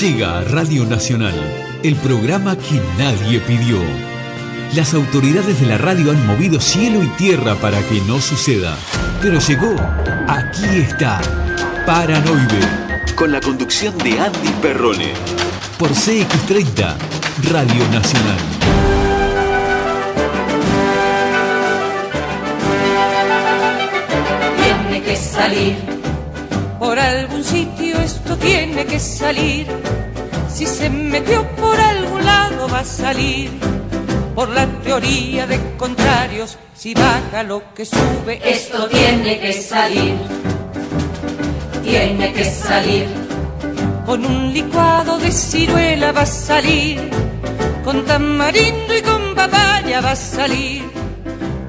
Llega a Radio Nacional, el programa que nadie pidió. Las autoridades de la radio han movido cielo y tierra para que no suceda. Pero llegó, aquí está, Paranoide, con la conducción de Andy Perrone. Por CX30, Radio Nacional. Tiene que salir. Por algún sitio esto tiene que salir. Si se metió por algún lado va a salir. Por la teoría de contrarios, si baja lo que sube, esto tiene que salir. Tiene que salir. Con un licuado de ciruela va a salir. Con tamarindo y con papaya va a salir.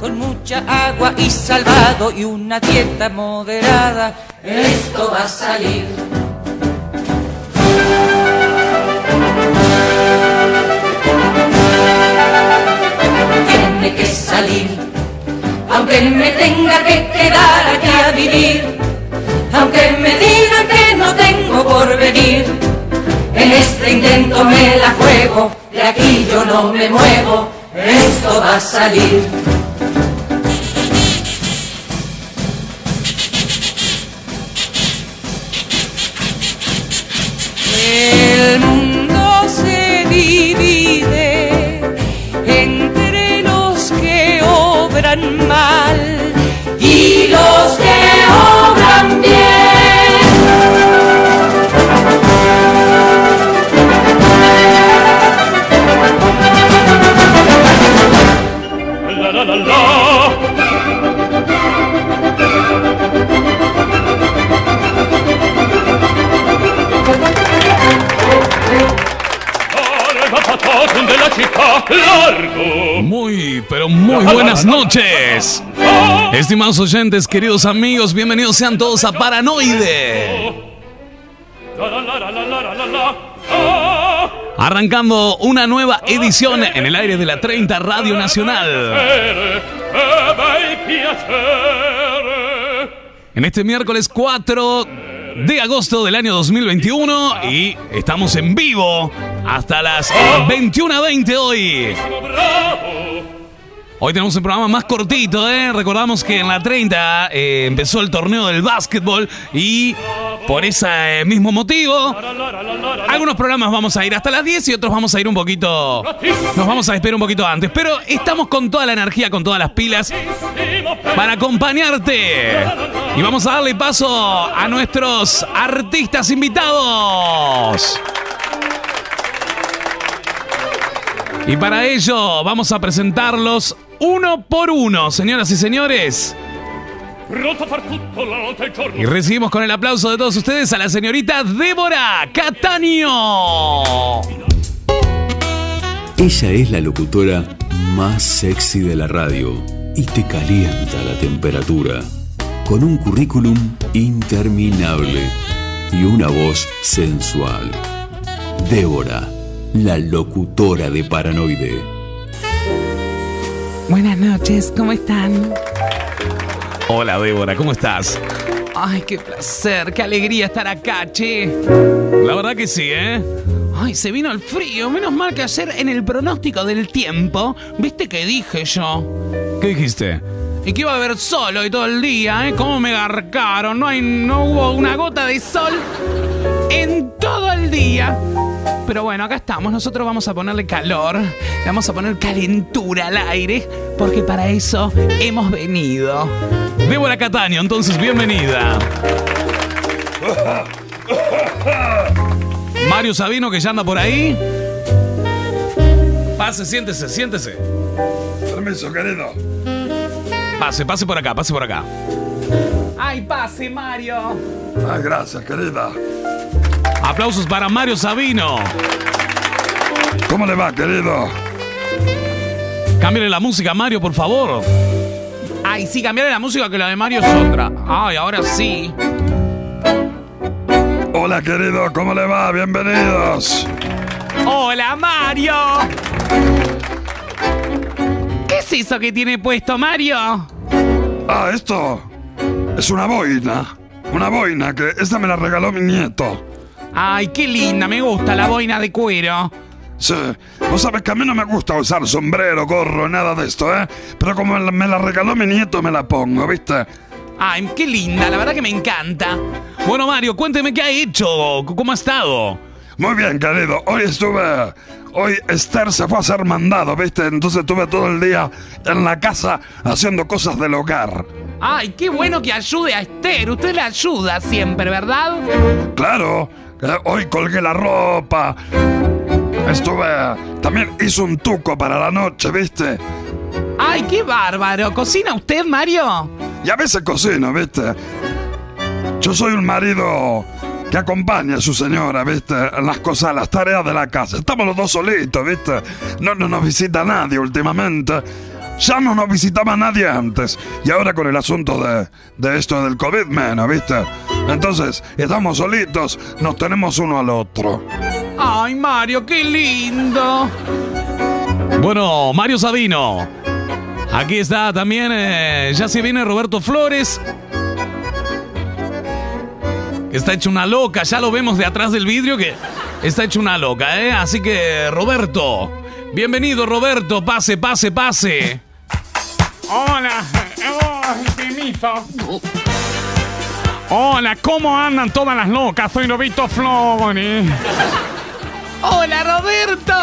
Con mucha agua y salvado y una dieta moderada, esto va a salir. Tiene que salir, aunque me tenga que quedar aquí a vivir, aunque me digan que no tengo por venir. En este intento me la juego, de aquí yo no me muevo, esto va a salir. El mundo se divide entre los que obran mal y los que obran bien. De la chica largo. Muy, pero muy buenas noches. Estimados oyentes, queridos amigos, bienvenidos sean todos a Paranoide. Arrancando una nueva edición en el aire de la 30 Radio Nacional. En este miércoles 4 de agosto del año 2021 y estamos en vivo hasta las 21.20 hoy. Hoy tenemos un programa más cortito, ¿eh? Recordamos que en la 30 eh, empezó el torneo del básquetbol y por ese eh, mismo motivo, algunos programas vamos a ir hasta las 10 y otros vamos a ir un poquito... Nos vamos a despedir un poquito antes, pero estamos con toda la energía, con todas las pilas para acompañarte. Y vamos a darle paso a nuestros artistas invitados. Y para ello vamos a presentarlos uno por uno, señoras y señores. Y recibimos con el aplauso de todos ustedes a la señorita Débora Cataño. Ella es la locutora más sexy de la radio y te calienta la temperatura. Con un currículum interminable y una voz sensual. Débora, la locutora de Paranoide. Buenas noches, ¿cómo están? Hola Débora, ¿cómo estás? Ay, qué placer, qué alegría estar acá, che. La verdad que sí, ¿eh? Ay, se vino el frío. Menos mal que ayer en el pronóstico del tiempo, ¿viste que dije yo? ¿Qué dijiste? Y que iba a haber sol hoy todo el día, ¿eh? ¿Cómo me garcaron? No, hay, no hubo una gota de sol en todo el día. Pero bueno, acá estamos. Nosotros vamos a ponerle calor, le vamos a poner calentura al aire, porque para eso hemos venido. Débora Cataño, entonces bienvenida. Mario Sabino que ya anda por ahí. Pase, siéntese, siéntese. Permiso, querido. Pase, pase por acá, pase por acá. ¡Ay, pase, Mario! Ay, gracias, querida. Aplausos para Mario Sabino. ¿Cómo le va, querido? Cámbiale la música, Mario, por favor. Ay, sí, cambiarle la música que la de Mario es otra. Ay, ahora sí. Hola, querido, ¿cómo le va? Bienvenidos. ¡Hola, Mario! ¿Qué es eso que tiene puesto Mario? Ah, esto es una boina. una boina que esta me la regaló mi nieto. Ay, qué linda, me gusta la boina de cuero. Sí, vos sabés que a mí no me gusta usar sombrero, gorro, nada de esto, ¿eh? Pero como me la regaló mi nieto, me la pongo, ¿viste? Ay, qué linda, la verdad que me encanta. Bueno, Mario, cuénteme qué ha hecho, cómo ha estado. Muy bien, querido. Hoy estuve. Hoy Esther se fue a hacer mandado, ¿viste? Entonces estuve todo el día en la casa haciendo cosas del hogar. Ay, qué bueno que ayude a Esther. Usted le ayuda siempre, ¿verdad? Claro. Hoy colgué la ropa. Estuve. También hice un tuco para la noche, ¿viste? ¡Ay, qué bárbaro! ¿Cocina usted, Mario? Y a veces cocino, ¿viste? Yo soy un marido que acompaña a su señora, ¿viste? En las cosas, las tareas de la casa. Estamos los dos solitos, ¿viste? No, no nos visita nadie últimamente. Ya no nos visitaba nadie antes. Y ahora con el asunto de, de esto del COVID menos, ¿viste? Entonces, estamos solitos, nos tenemos uno al otro. ¡Ay, Mario, qué lindo! Bueno, Mario Sabino. Aquí está también, eh, ya se viene Roberto Flores. Está hecho una loca, ya lo vemos de atrás del vidrio que está hecho una loca, ¿eh? Así que, Roberto, bienvenido, Roberto, pase, pase, pase. Hola, permiso. Hola, ¿cómo andan todas las locas? Soy Roberto Flores. Hola, Roberto.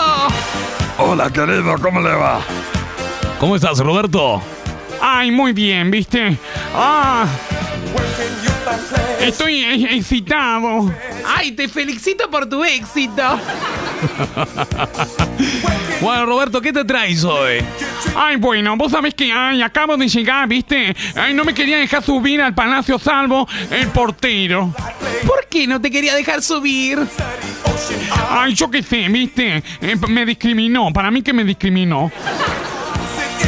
Hola, querido, ¿cómo le va? ¿Cómo estás, Roberto? Ay, muy bien, ¿viste? Ah. Estoy excitado. Ay, te felicito por tu éxito. bueno, Roberto, ¿qué te traes hoy? Ay, bueno, vos sabés que ay, acabo de llegar, ¿viste? Ay, no me quería dejar subir al Palacio Salvo el portero. ¿Por qué no te quería dejar subir? Ay, yo qué sé, ¿viste? Eh, me discriminó, para mí que me discriminó.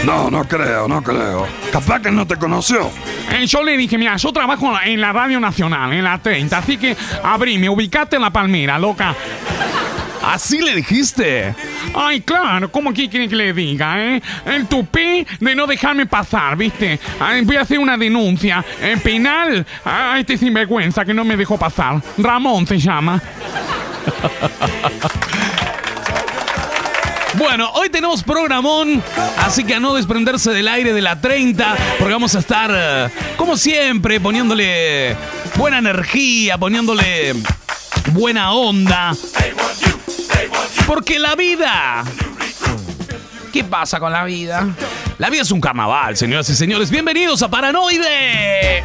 No, no creo, no creo. Capaz que no te conoció. Eh, yo le dije, mira, yo trabajo en la Radio Nacional, en la 30, así que abrime, ubicate en la palmera, loca. ¿Así le dijiste? Ay, claro, ¿cómo que quiere que le diga, eh? El tupé de no dejarme pasar, ¿viste? voy a hacer una denuncia en penal a este sinvergüenza que no me dejó pasar. Ramón se llama. Bueno, hoy tenemos programón, así que a no desprenderse del aire de la 30, porque vamos a estar, eh, como siempre, poniéndole buena energía, poniéndole buena onda. Porque la vida... ¿Qué pasa con la vida? La vida es un carnaval, señoras y señores. Bienvenidos a Paranoide.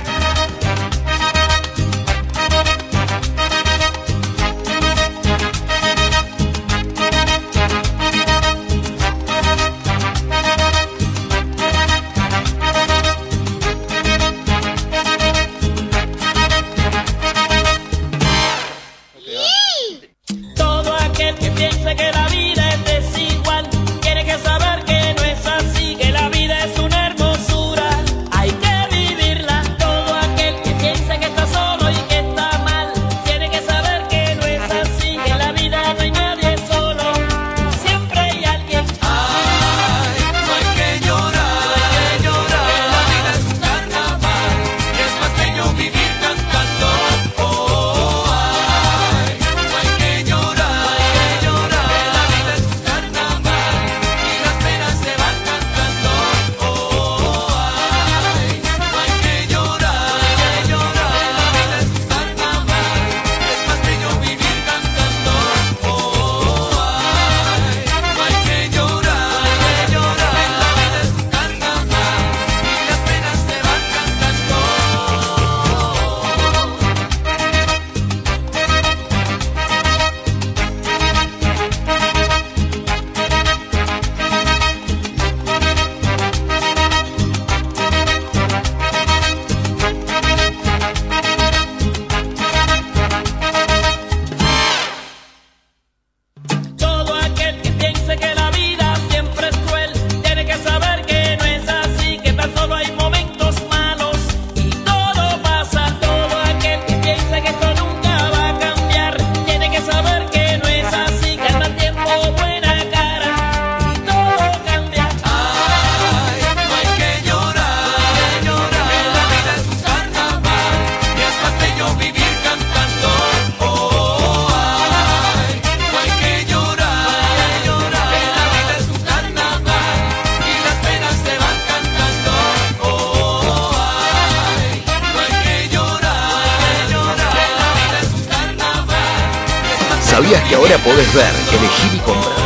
¿Sabías que ahora podés ver, elegir y comprar?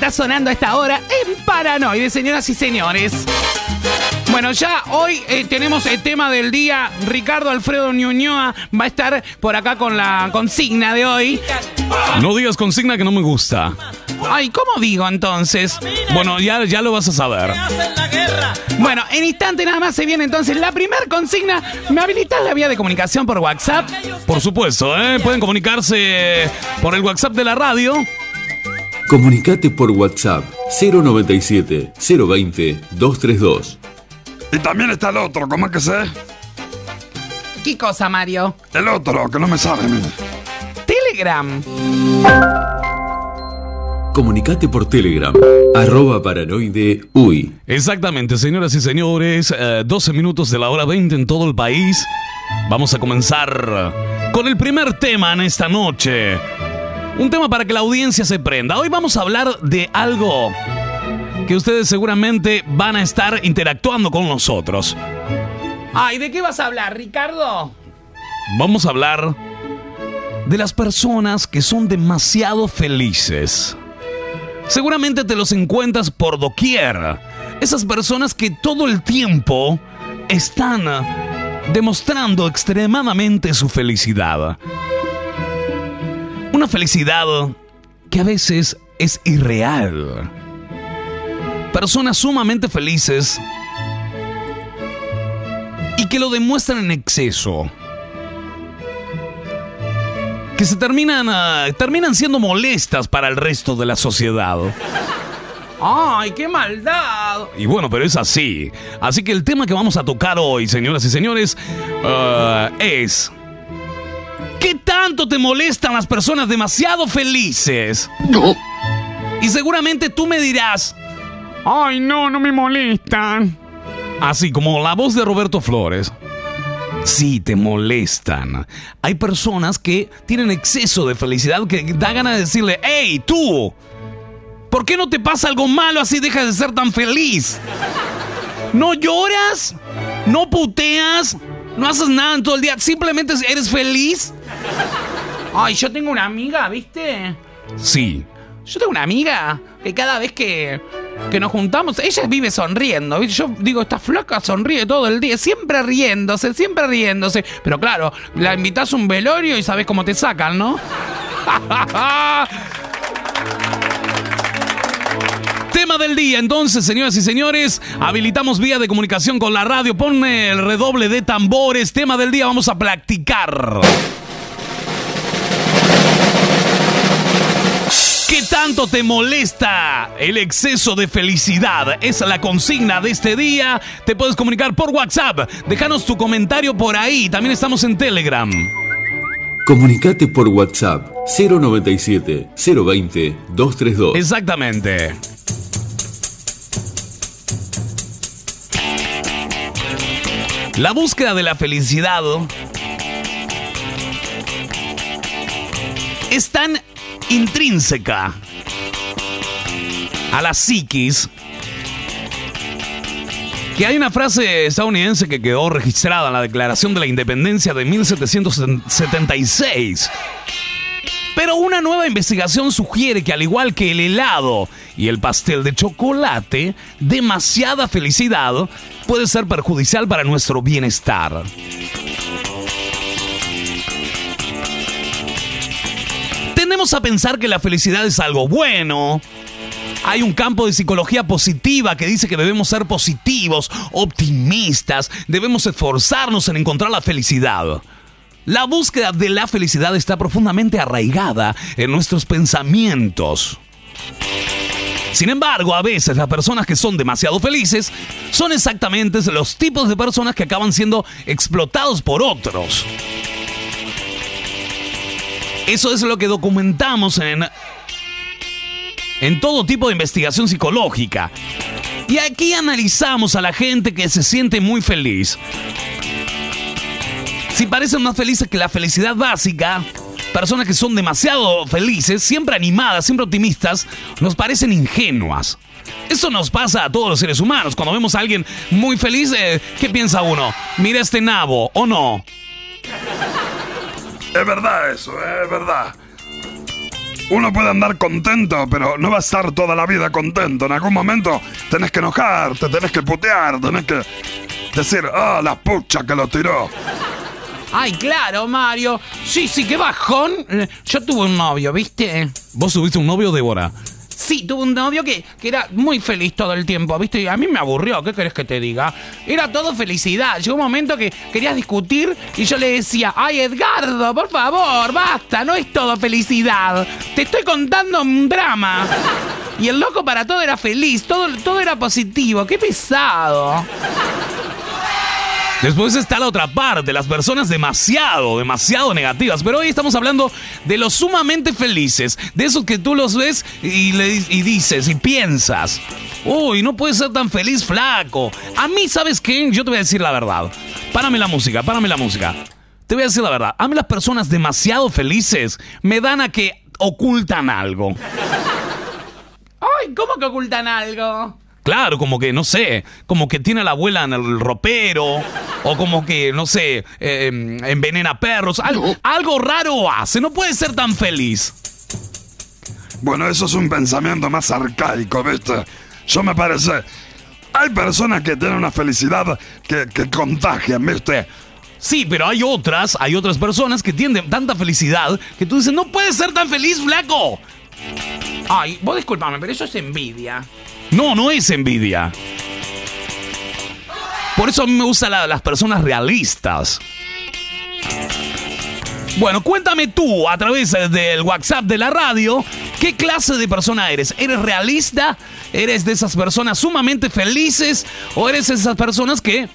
Está sonando a esta hora en Paranoide, señoras y señores. Bueno, ya hoy eh, tenemos el tema del día. Ricardo Alfredo Ñuñoa va a estar por acá con la consigna de hoy. No digas consigna que no me gusta. Ay, ¿cómo digo entonces? Bueno, ya, ya lo vas a saber. Bueno, en instante nada más se viene entonces la primera consigna. ¿Me habilitas la vía de comunicación por WhatsApp? Por supuesto, ¿eh? Pueden comunicarse por el WhatsApp de la radio. Comunicate por WhatsApp 097 020 232. Y también está el otro, ¿cómo es que sé? ¿Qué cosa, Mario? El otro, que no me sale. Telegram. Comunicate por Telegram, arroba paranoide uy. Exactamente, señoras y señores, 12 eh, minutos de la hora 20 en todo el país. Vamos a comenzar con el primer tema en esta noche. Un tema para que la audiencia se prenda. Hoy vamos a hablar de algo que ustedes seguramente van a estar interactuando con nosotros. Ay, ¿de qué vas a hablar, Ricardo? Vamos a hablar de las personas que son demasiado felices. Seguramente te los encuentras por doquier. Esas personas que todo el tiempo están demostrando extremadamente su felicidad. Una felicidad que a veces es irreal. Personas sumamente felices y que lo demuestran en exceso. Que se terminan, ah, terminan siendo molestas para el resto de la sociedad. ¡Ay, qué maldad! Y bueno, pero es así. Así que el tema que vamos a tocar hoy, señoras y señores, ah, es ¿Qué tanto te molestan las personas demasiado felices? No. Y seguramente tú me dirás, ay no, no me molestan. Así como la voz de Roberto Flores. Sí, te molestan. Hay personas que tienen exceso de felicidad que da ganas de decirle, hey, tú, ¿por qué no te pasa algo malo así dejas de ser tan feliz? ¿No lloras? ¿No puteas? ¿No haces nada en todo el día? ¿Simplemente eres feliz? Ay, yo tengo una amiga, ¿viste? Sí. Yo tengo una amiga que cada vez que, que nos juntamos, ella vive sonriendo. ¿viste? Yo digo, esta flaca sonríe todo el día, siempre riéndose, siempre riéndose. Pero claro, la invitas a un velorio y sabes cómo te sacan, ¿no? Tema del día, entonces, señoras y señores, habilitamos vía de comunicación con la radio. Ponme el redoble de tambores. Tema del día, vamos a practicar. ¿Qué tanto te molesta el exceso de felicidad? Es la consigna de este día. Te puedes comunicar por WhatsApp. Déjanos tu comentario por ahí. También estamos en Telegram. Comunicate por WhatsApp 097 020 232. Exactamente. La búsqueda de la felicidad es tan intrínseca a la psiquis que hay una frase estadounidense que quedó registrada en la Declaración de la Independencia de 1776. Pero una nueva investigación sugiere que al igual que el helado y el pastel de chocolate, demasiada felicidad puede ser perjudicial para nuestro bienestar. A pensar que la felicidad es algo bueno. Hay un campo de psicología positiva que dice que debemos ser positivos, optimistas, debemos esforzarnos en encontrar la felicidad. La búsqueda de la felicidad está profundamente arraigada en nuestros pensamientos. Sin embargo, a veces las personas que son demasiado felices son exactamente los tipos de personas que acaban siendo explotados por otros. Eso es lo que documentamos en, en todo tipo de investigación psicológica. Y aquí analizamos a la gente que se siente muy feliz. Si parecen más felices que la felicidad básica, personas que son demasiado felices, siempre animadas, siempre optimistas, nos parecen ingenuas. Eso nos pasa a todos los seres humanos. Cuando vemos a alguien muy feliz, eh, ¿qué piensa uno? Mira este nabo, ¿o no? Es verdad eso, es verdad. Uno puede andar contento, pero no va a estar toda la vida contento. En algún momento tenés que enojarte, tenés que putear, tenés que decir, ah, la pucha que lo tiró. Ay, claro, Mario. Sí, sí, qué bajón. Yo tuve un novio, ¿viste? ¿Vos tuviste un novio, Débora? Sí, tuve un novio que, que era muy feliz todo el tiempo, ¿viste? Y a mí me aburrió, ¿qué querés que te diga? Era todo felicidad. Llegó un momento que querías discutir y yo le decía, ay, Edgardo, por favor, basta, no es todo felicidad. Te estoy contando un drama. Y el loco para todo era feliz, todo, todo era positivo, qué pesado. Después está la otra parte, las personas demasiado, demasiado negativas. Pero hoy estamos hablando de los sumamente felices, de esos que tú los ves y, le, y dices y piensas, uy, no puedes ser tan feliz, flaco. A mí, ¿sabes qué? Yo te voy a decir la verdad. Párame la música, párame la música. Te voy a decir la verdad. A mí las personas demasiado felices me dan a que ocultan algo. Ay, ¿cómo que ocultan algo? Claro, como que, no sé, como que tiene a la abuela en el ropero, o como que, no sé, eh, envenena perros. Algo, algo raro hace, no puede ser tan feliz. Bueno, eso es un pensamiento más arcaico, ¿viste? Yo me parece... Hay personas que tienen una felicidad que, que contagian, ¿viste? Sí, pero hay otras, hay otras personas que tienen tanta felicidad que tú dices, no puedes ser tan feliz, flaco. Ay, vos disculpame, pero eso es envidia. No, no es envidia. Por eso a mí me gustan la- las personas realistas. Bueno, cuéntame tú a través del WhatsApp de la radio, ¿qué clase de persona eres? ¿Eres realista? ¿Eres de esas personas sumamente felices? ¿O eres de esas personas que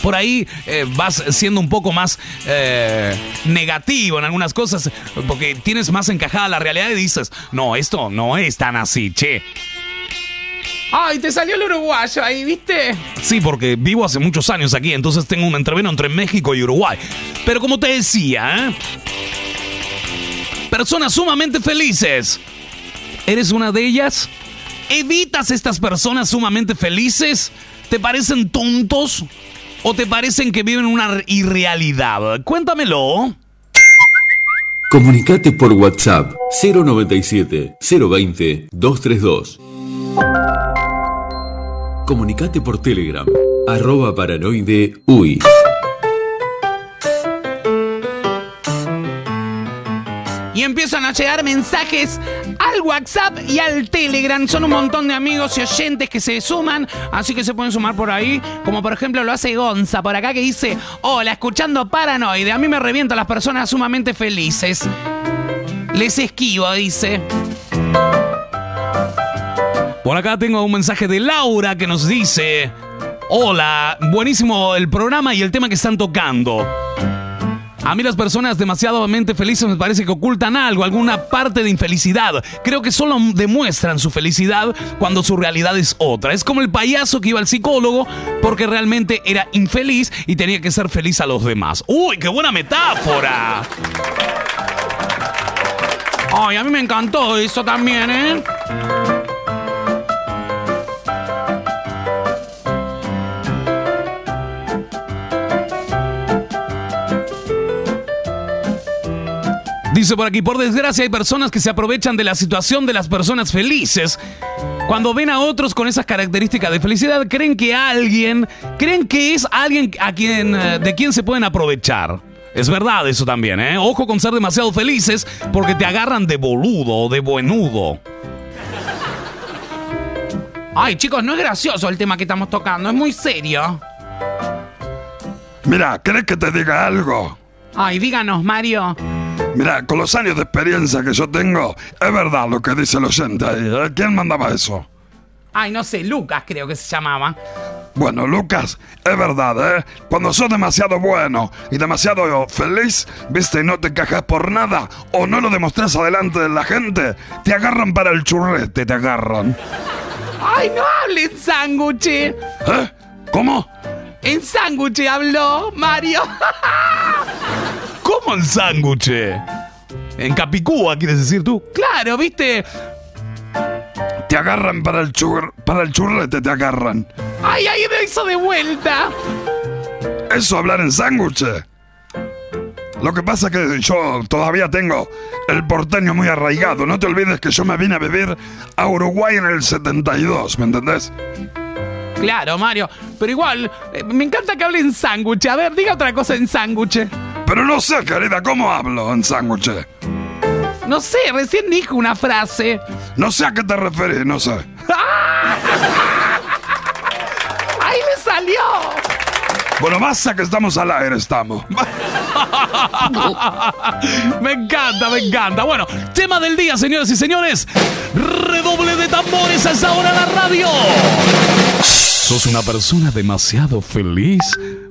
por ahí eh, vas siendo un poco más eh, negativo en algunas cosas? Porque tienes más encajada la realidad y dices, no, esto no es tan así, che. Ay, te salió el uruguayo ahí, ¿viste? Sí, porque vivo hace muchos años aquí, entonces tengo un entreveno entre México y Uruguay. Pero como te decía, ¿eh? Personas sumamente felices. ¿Eres una de ellas? ¿Evitas estas personas sumamente felices? ¿Te parecen tontos? ¿O te parecen que viven una irrealidad? Cuéntamelo. Comunicate por WhatsApp 097 020 232. Comunicate por Telegram arroba paranoide uy. Y empiezan a llegar mensajes al WhatsApp y al Telegram. Son un montón de amigos y oyentes que se suman, así que se pueden sumar por ahí. Como por ejemplo lo hace Gonza por acá que dice, hola, escuchando Paranoide. A mí me revientan las personas sumamente felices. Les esquivo, dice. Por acá tengo un mensaje de Laura que nos dice: Hola, buenísimo el programa y el tema que están tocando. A mí las personas demasiadamente felices me parece que ocultan algo, alguna parte de infelicidad. Creo que solo demuestran su felicidad cuando su realidad es otra. Es como el payaso que iba al psicólogo porque realmente era infeliz y tenía que ser feliz a los demás. ¡Uy, qué buena metáfora! Ay, a mí me encantó eso también, ¿eh? Dice por aquí, por desgracia hay personas que se aprovechan de la situación de las personas felices. Cuando ven a otros con esas características de felicidad, creen que alguien, creen que es alguien a quien, eh, de quien se pueden aprovechar. Es verdad eso también, ¿eh? Ojo con ser demasiado felices porque te agarran de boludo o de buenudo. Ay, chicos, no es gracioso el tema que estamos tocando, es muy serio. Mira, ¿querés que te diga algo? Ay, díganos, Mario. Mira, con los años de experiencia que yo tengo, es verdad lo que dice el oyente ahí. ¿eh? ¿Quién mandaba eso? Ay, no sé, Lucas creo que se llamaba. Bueno, Lucas, es verdad, ¿eh? Cuando sos demasiado bueno y demasiado feliz, viste, y no te quejas por nada, o no lo demostrás adelante de la gente, te agarran para el churrete, te agarran. Ay, no hablen sándwich. ¿Eh? ¿Cómo? En sándwich habló Mario. ¿Cómo en sándwich? En Capicúa, quieres decir tú. claro, viste. Te agarran para el chur para el churrete, te agarran. Ay, ahí me hizo de vuelta. Eso hablar en sándwich. Lo que pasa es que yo todavía tengo el porteño muy arraigado. No te olvides que yo me vine a vivir a Uruguay en el 72, ¿me entendés? Claro, Mario. Pero igual, eh, me encanta que hable en sándwich. A ver, diga otra cosa en sándwich. Pero no sé, querida, ¿cómo hablo en sándwich? No sé, recién dijo una frase. No sé a qué te referís, no sé. ¡Ahí le salió! Bueno, basta que estamos al aire, estamos. me encanta, me encanta. Bueno, tema del día, señores y señores. Redoble de tambores a esa hora la radio. ¿Sos una persona demasiado feliz?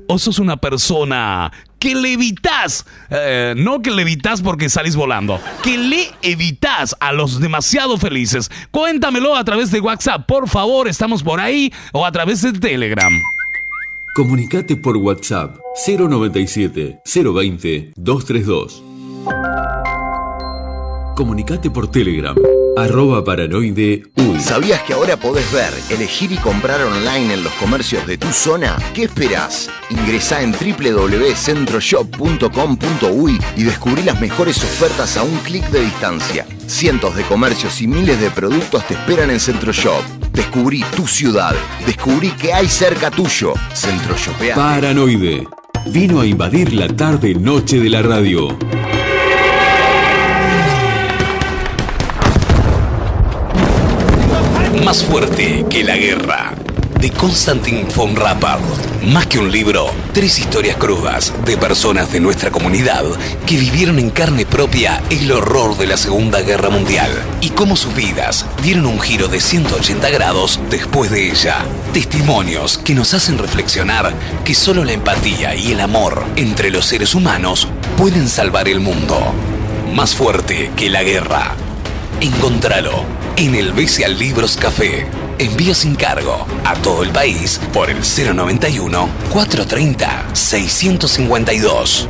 ¿O sos una persona que le evitas? eh, no que le evitas porque salís volando. Que le evitas a los demasiado felices. Cuéntamelo a través de WhatsApp, por favor. Estamos por ahí. O a través de Telegram. Comunicate por WhatsApp 097 020 232. Comunicate por Telegram arroba paranoide uy. ¿Sabías que ahora podés ver, elegir y comprar online en los comercios de tu zona? ¿Qué esperás? Ingresá en www.centroshop.com.uy y descubrí las mejores ofertas a un clic de distancia. Cientos de comercios y miles de productos te esperan en Centroshop. Descubrí tu ciudad. Descubrí que hay cerca tuyo. Centroshopea. Paranoide. Vino a invadir la tarde-noche de la radio. Más fuerte que la guerra. De Konstantin von Rappard. Más que un libro, tres historias crudas de personas de nuestra comunidad que vivieron en carne propia el horror de la Segunda Guerra Mundial y cómo sus vidas dieron un giro de 180 grados después de ella. Testimonios que nos hacen reflexionar que solo la empatía y el amor entre los seres humanos pueden salvar el mundo. Más fuerte que la guerra. Encontralo en el Bestial Libros Café. Envío sin cargo a todo el país por el 091 430 652.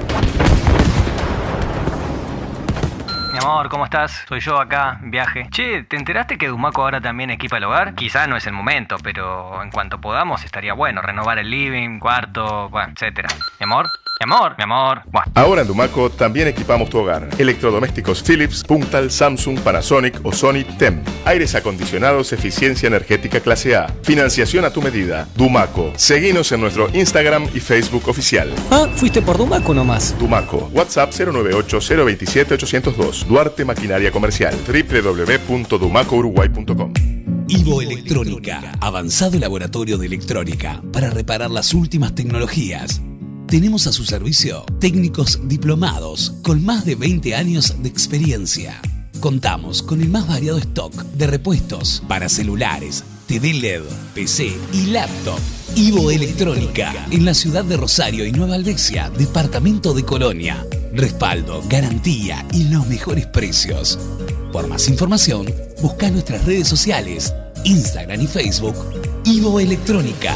Mi amor, ¿cómo estás? Soy yo acá, viaje. Che, ¿te enteraste que Dumaco ahora también equipa el hogar? Quizá no es el momento, pero en cuanto podamos estaría bueno renovar el living, cuarto, bueno, etcétera. Mi amor, mi amor, mi amor. Bueno. Ahora en Dumaco también equipamos tu hogar. Electrodomésticos Philips, Puntal, Samsung, Panasonic o Sony TEM. Aires acondicionados, eficiencia energética clase A. Financiación a tu medida. Dumaco. Seguinos en nuestro Instagram y Facebook oficial. Ah, fuiste por Dumaco nomás. Dumaco. WhatsApp 098-027-802. Duarte Maquinaria Comercial. www.dumacouruguay.com. Ivo Electrónica, avanzado laboratorio de electrónica para reparar las últimas tecnologías. Tenemos a su servicio técnicos diplomados con más de 20 años de experiencia. Contamos con el más variado stock de repuestos para celulares, TV LED, PC y laptop. Ivo Electrónica, en la ciudad de Rosario y Nueva Albesia, departamento de Colonia. Respaldo, garantía y los mejores precios. Por más información, busca nuestras redes sociales, Instagram y Facebook, Ivo Electrónica.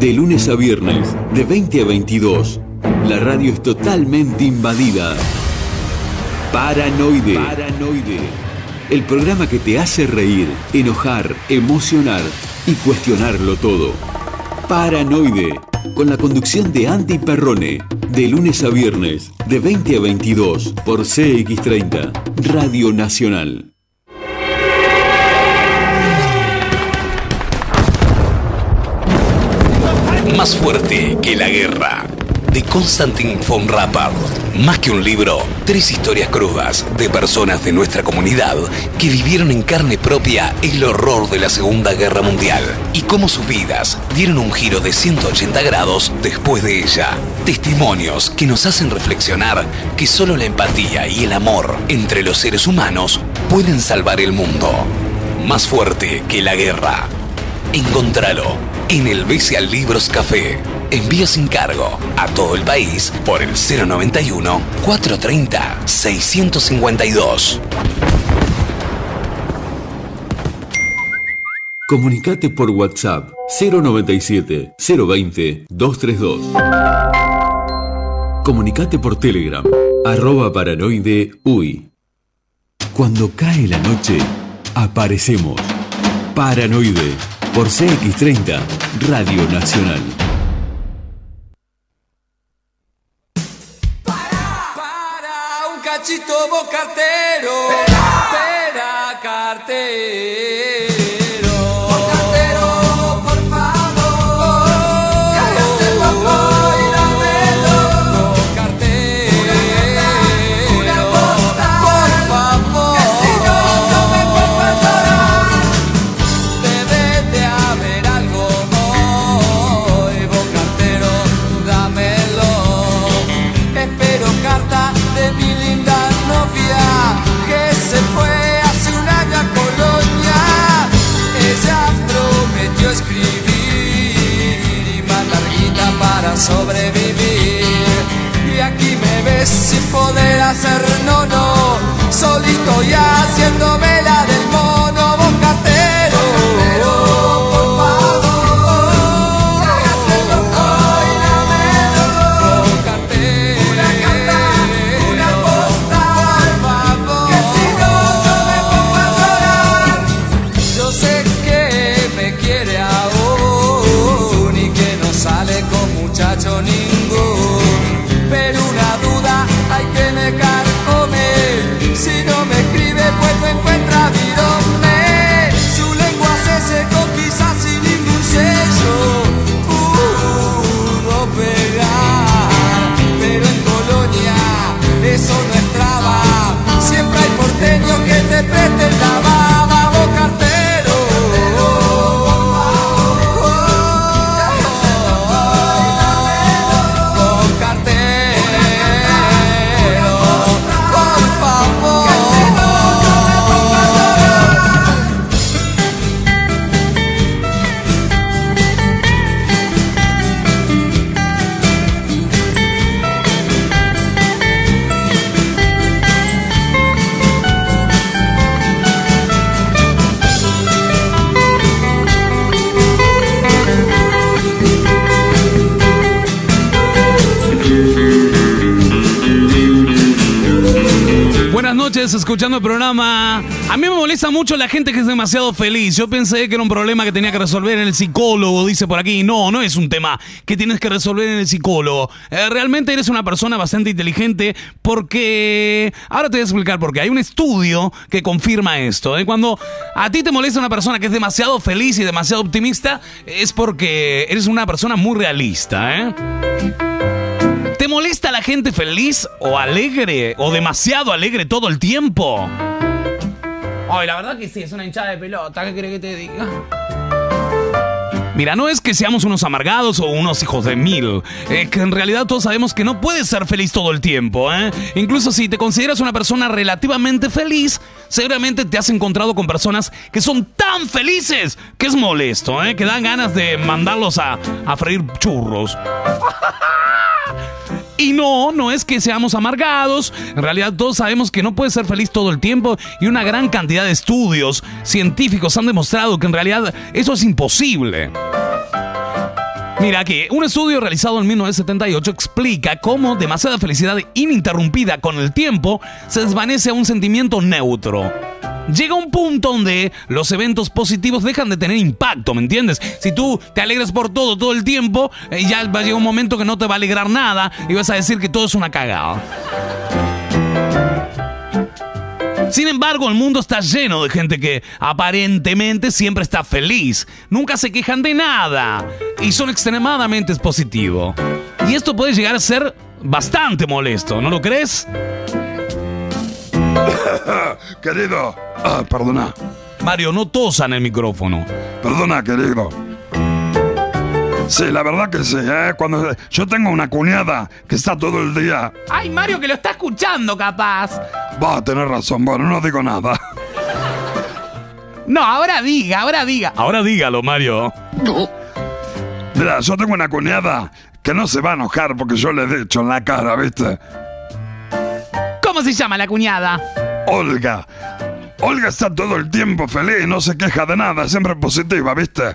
De lunes a viernes, de 20 a 22, la radio es totalmente invadida. Paranoide. Paranoide. El programa que te hace reír, enojar, emocionar y cuestionarlo todo. Paranoide. Con la conducción de Andy Perrone. De lunes a viernes, de 20 a 22, por CX30, Radio Nacional. Más fuerte que la guerra. De Konstantin von Rappard. Más que un libro, tres historias crudas de personas de nuestra comunidad que vivieron en carne propia el horror de la Segunda Guerra Mundial y cómo sus vidas dieron un giro de 180 grados después de ella. Testimonios que nos hacen reflexionar que solo la empatía y el amor entre los seres humanos pueden salvar el mundo. Más fuerte que la guerra. Encontralo en el Bestial Libros Café. Envía sin cargo a todo el país por el 091 430 652. Comunicate por WhatsApp 097 020 232. Comunicate por Telegram arroba paranoide uy. Cuando cae la noche, aparecemos. Paranoide por CX30 Radio Nacional. un cachito vos sobrevivir. Y aquí me ves sin poder hacer no, no, solito y haciéndome la Escuchando el programa. A mí me molesta mucho la gente que es demasiado feliz. Yo pensé que era un problema que tenía que resolver en el psicólogo, dice por aquí. No, no es un tema que tienes que resolver en el psicólogo. Eh, realmente eres una persona bastante inteligente porque... Ahora te voy a explicar por qué. Hay un estudio que confirma esto. ¿eh? Cuando a ti te molesta una persona que es demasiado feliz y demasiado optimista, es porque eres una persona muy realista. ¿eh? ¿Te molesta la gente feliz o alegre o demasiado alegre todo el tiempo? Ay, la verdad que sí, es una hinchada de pelota. ¿Qué crees que te diga? Mira, no es que seamos unos amargados o unos hijos de mil. Eh, que en realidad todos sabemos que no puedes ser feliz todo el tiempo, ¿eh? Incluso si te consideras una persona relativamente feliz, seguramente te has encontrado con personas que son tan felices que es molesto, ¿eh? Que dan ganas de mandarlos a, a freír churros. Y no, no es que seamos amargados. En realidad todos sabemos que no puedes ser feliz todo el tiempo y una gran cantidad de estudios científicos han demostrado que en realidad eso es imposible. Mira aquí, un estudio realizado en 1978 explica cómo demasiada felicidad ininterrumpida con el tiempo se desvanece a un sentimiento neutro. Llega un punto donde los eventos positivos dejan de tener impacto, ¿me entiendes? Si tú te alegras por todo todo el tiempo, eh, ya va a llegar un momento que no te va a alegrar nada y vas a decir que todo es una cagada. Sin embargo, el mundo está lleno de gente que aparentemente siempre está feliz, nunca se quejan de nada y son extremadamente positivos. Y esto puede llegar a ser bastante molesto, ¿no lo crees? querido, ah, perdona. Mario, no tosa en el micrófono. Perdona, querido. Sí, la verdad que sí, ¿eh? Cuando yo tengo una cuñada que está todo el día. Ay, Mario, que lo está escuchando, capaz. Va a tener razón, bueno, no digo nada. No, ahora diga, ahora diga. Ahora dígalo, Mario. Mira, yo tengo una cuñada que no se va a enojar porque yo le he dicho en la cara, ¿viste? ¿Cómo se llama la cuñada? Olga. Olga está todo el tiempo feliz, no se queja de nada, siempre positiva, ¿viste?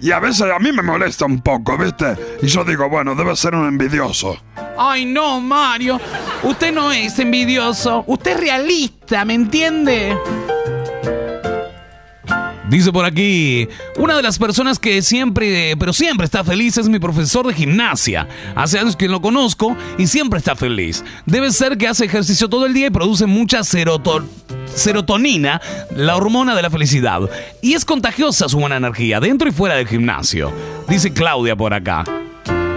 Y a veces a mí me molesta un poco, ¿viste? Y yo digo, bueno, debe ser un envidioso. Ay, no, Mario. Usted no es envidioso. Usted es realista, ¿me entiende? Dice por aquí, una de las personas que siempre, pero siempre está feliz es mi profesor de gimnasia. Hace años que lo conozco y siempre está feliz. Debe ser que hace ejercicio todo el día y produce mucha serotonina serotonina, la hormona de la felicidad. Y es contagiosa su buena energía, dentro y fuera del gimnasio. Dice Claudia por acá.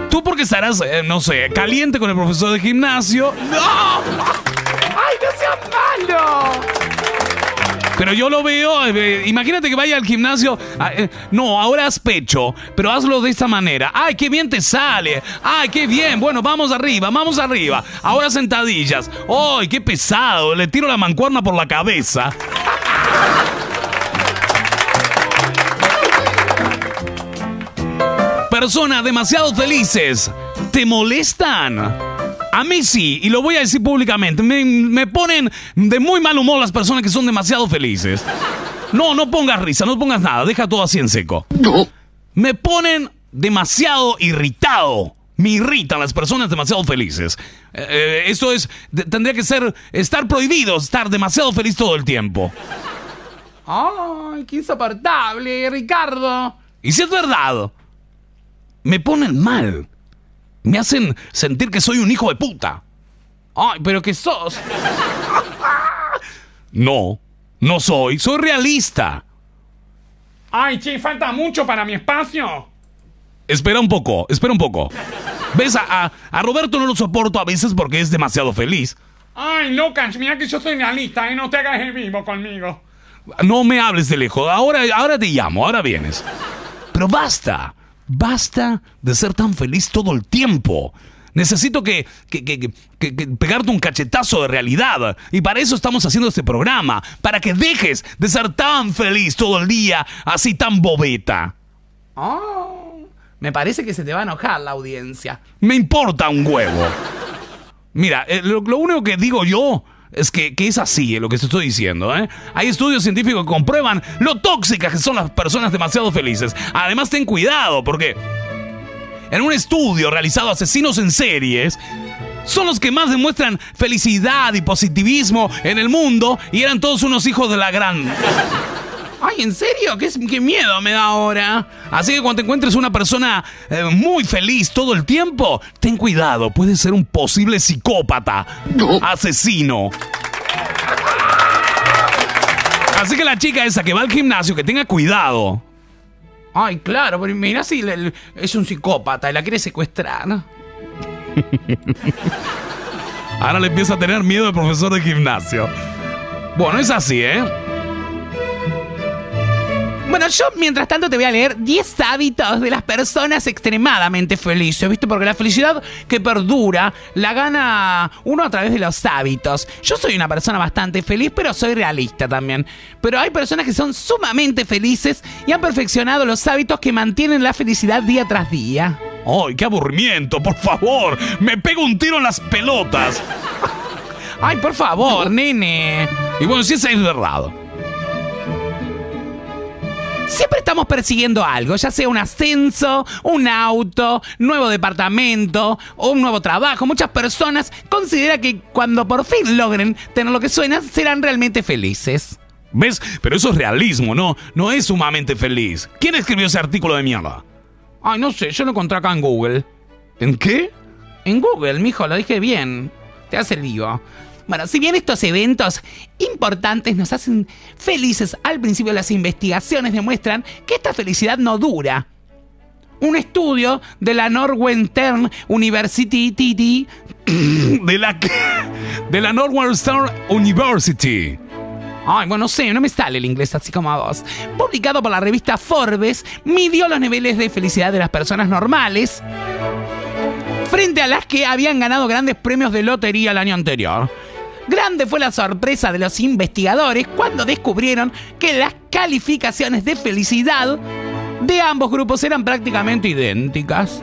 Tú porque estarás, eh, no sé, caliente con el profesor de gimnasio. ¡No! ¡Ay, no seas malo! Pero yo lo veo, eh, imagínate que vaya al gimnasio, ah, eh, no, ahora haz pecho, pero hazlo de esta manera. ¡Ay, qué bien te sale! ¡Ay, qué bien! Bueno, vamos arriba, vamos arriba. Ahora sentadillas. ¡Ay, qué pesado! Le tiro la mancuerna por la cabeza. Personas demasiado felices, ¿te molestan? A mí sí, y lo voy a decir públicamente. Me, me, ponen de muy mal humor las personas que son demasiado felices. No, no pongas risa, no pongas nada, deja todo así en seco. No. Me ponen demasiado irritado. Me irritan las personas demasiado felices. Eh, eh, esto es, tendría que ser, estar prohibido, estar demasiado feliz todo el tiempo. ¡Ay, qué insoportable, Ricardo! Y si es verdad, me ponen mal. Me hacen sentir que soy un hijo de puta. Ay, pero que sos. No, no soy, soy realista. Ay, che, falta mucho para mi espacio. Espera un poco, espera un poco. ¿Ves? A, a, Roberto no lo soporto a veces porque es demasiado feliz. Ay, Canch, mira que yo soy realista y no te hagas el vivo conmigo. No me hables de lejos, ahora, ahora te llamo, ahora vienes. Pero basta. Basta de ser tan feliz todo el tiempo. Necesito que, que, pegarte un cachetazo de realidad. Y para eso estamos haciendo este programa. Para que dejes de ser tan feliz todo el día, así tan bobeta. Oh, me parece que se te va a enojar la audiencia. Me importa un huevo. Mira, eh, lo único que digo yo es que, es así eh, lo que te estoy diciendo. ¿eh? Hay estudios científicos que comprueban lo tóxicas que son las personas demasiado felices. Además, ten cuidado, porque en un estudio realizado asesinos en series, son los que más demuestran felicidad y positivismo en el mundo y eran todos unos hijos de la gran. Ay, ¿en serio? ¿Qué, qué miedo me da ahora? Así que cuando encuentres una persona eh, muy feliz todo el tiempo, ten cuidado, puede ser un posible psicópata, asesino. Así que la chica esa que va al gimnasio, que tenga cuidado. Ay, claro, pero mira si es un psicópata y la quiere secuestrar. Ahora le empieza a tener miedo al profesor de gimnasio. Bueno, es así, ¿eh? Bueno, yo mientras tanto te voy a leer 10 hábitos de las personas extremadamente felices, ¿viste? Porque la felicidad que perdura la gana uno a través de los hábitos. Yo soy una persona bastante feliz, pero soy realista también. Pero hay personas que son sumamente felices y han perfeccionado los hábitos que mantienen la felicidad día tras día. ¡Ay, qué aburrimiento! ¡Por favor! ¡Me pego un tiro en las pelotas! ¡Ay, por favor, nene! Y bueno, si es verdad. Siempre estamos persiguiendo algo, ya sea un ascenso, un auto, nuevo departamento o un nuevo trabajo. Muchas personas consideran que cuando por fin logren tener lo que suenan, serán realmente felices. ¿Ves? Pero eso es realismo, ¿no? No es sumamente feliz. ¿Quién escribió ese artículo de mierda? Ay, no sé, yo lo encontré acá en Google. ¿En qué? En Google, mijo, lo dije bien. Te hace lío. Bueno, si bien estos eventos importantes nos hacen felices al principio, las investigaciones demuestran que esta felicidad no dura. Un estudio de la Northwestern University de la de la Northwestern University. Ay, bueno, no sé, no me sale el inglés así como a vos. Publicado por la revista Forbes, midió los niveles de felicidad de las personas normales frente a las que habían ganado grandes premios de lotería el año anterior. Grande fue la sorpresa de los investigadores cuando descubrieron que las calificaciones de felicidad de ambos grupos eran prácticamente idénticas.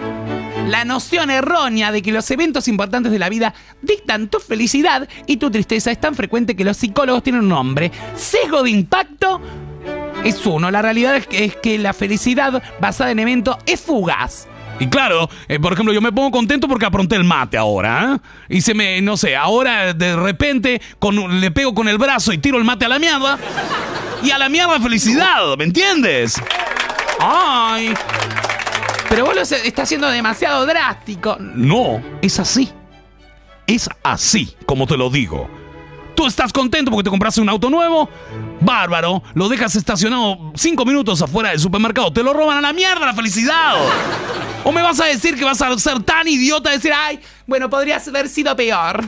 La noción errónea de que los eventos importantes de la vida dictan tu felicidad y tu tristeza es tan frecuente que los psicólogos tienen un nombre. Sesgo de impacto es uno. La realidad es que, la felicidad basada en eventos es fugaz. Y claro, eh, por ejemplo, yo me pongo contento porque apronté el mate ahora, ¿eh? Y se me, no sé, ahora de repente con, le pego con el brazo y tiro el mate a la mierda. Y a la mierda felicidad, ¿me entiendes? ¡Ay! Pero vos lo estás siendo demasiado drástico. No, es así. Es así, como te lo digo. Tú estás contento porque te compraste un auto nuevo. Bárbaro, lo dejas estacionado cinco minutos afuera del supermercado. Te lo roban a la mierda la felicidad. ¿O me vas a decir que vas a ser tan idiota de decir, ay, Bueno, podría haber sido peor.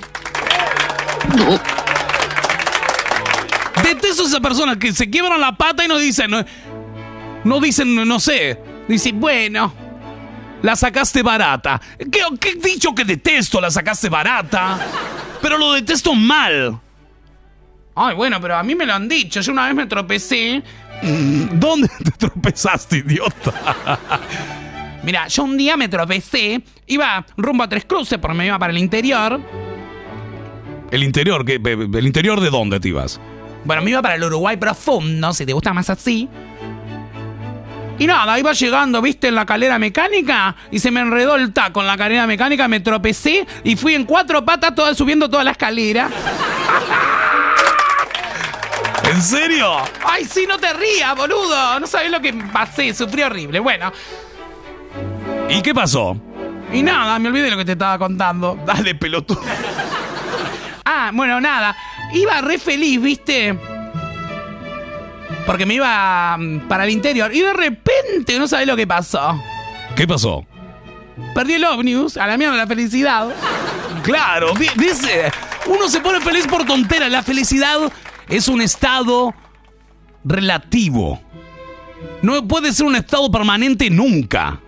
detesto a esa persona que se quiebran la pata y no dicen, no, no dicen, no sé, dicen, bueno, la sacaste barata. ¿Qué, qué dicho que detesto? La sacaste barata. Pero lo detesto mal. Ay, bueno, pero a mí me lo han dicho. Yo una vez me tropecé. ¿Dónde te tropezaste, idiota? Mira, yo un día me tropecé. Iba rumbo a Tres Cruces porque me iba para el interior. El interior, ¿qué? ¿el interior de dónde te ibas? Bueno, me iba para el Uruguay profundo, si te gusta más así. Y nada, iba llegando, viste, en la calera mecánica y se me enredó el taco en la calera mecánica, me tropecé y fui en cuatro patas toda, subiendo toda la escalera. ¿En serio? Ay, sí, no te rías, boludo. No sabés lo que pasé, sufrí horrible. Bueno, ¿Y qué pasó? y nada, me olvidé de lo que te estaba contando. Dale, pelotudo. Ah, bueno, nada. Iba re feliz, ¿viste? Porque me iba mm, para el interior. Y de repente, no sabés lo que pasó. ¿Qué pasó? Perdí el ómnibus, a la mierda la felicidad. Claro, di- dice, uno se pone feliz por tontera. La felicidad es un estado relativo. No puede ser un estado permanente nunca.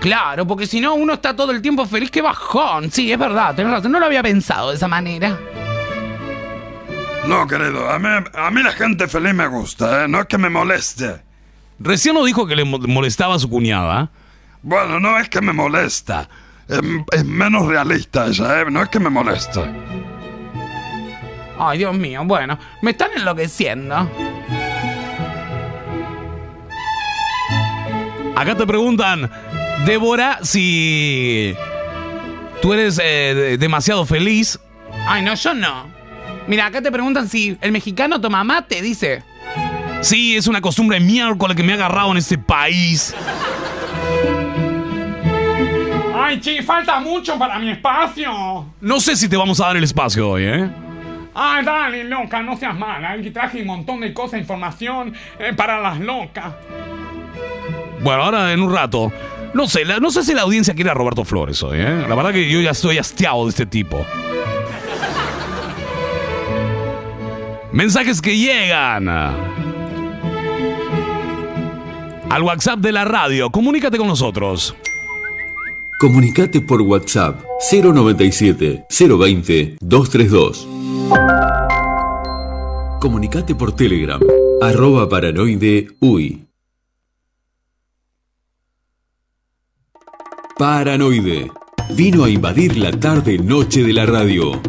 Claro, porque si no, uno está todo el tiempo feliz. ¡Qué bajón! Sí, es verdad, tenés razón. No lo había pensado de esa manera. No, querido, a mí, a mí la gente feliz me gusta, ¿eh? No es que me moleste. Recién no dijo que le mo- molestaba a su cuñada. Bueno, no es que me molesta. Es, es menos realista ella, ¿eh? No es que me moleste. Ay, Dios mío, bueno, me están enloqueciendo. Acá te preguntan, Débora, si tú eres eh, de- demasiado feliz. Ay, no, yo no. Mira, acá te preguntan si el mexicano toma mate, dice. Sí, es una costumbre miércoles que me ha agarrado en este país. Ay, chi, falta mucho para mi espacio. No sé si te vamos a dar el espacio hoy, ¿eh? Ay, dale, loca, no seas mala. Aquí traje un montón de cosas, información eh, para las locas. Bueno, ahora en un rato. No sé, la- no sé si la audiencia quiere a Roberto Flores hoy, ¿eh? La verdad que yo ya estoy hastiado de este tipo. Mensajes que llegan. Al WhatsApp de la radio, comunícate con nosotros. Comunicate por WhatsApp 097 020 232. Comunicate por Telegram arroba paranoide uy. Paranoide. Vino a invadir la tarde noche de la radio.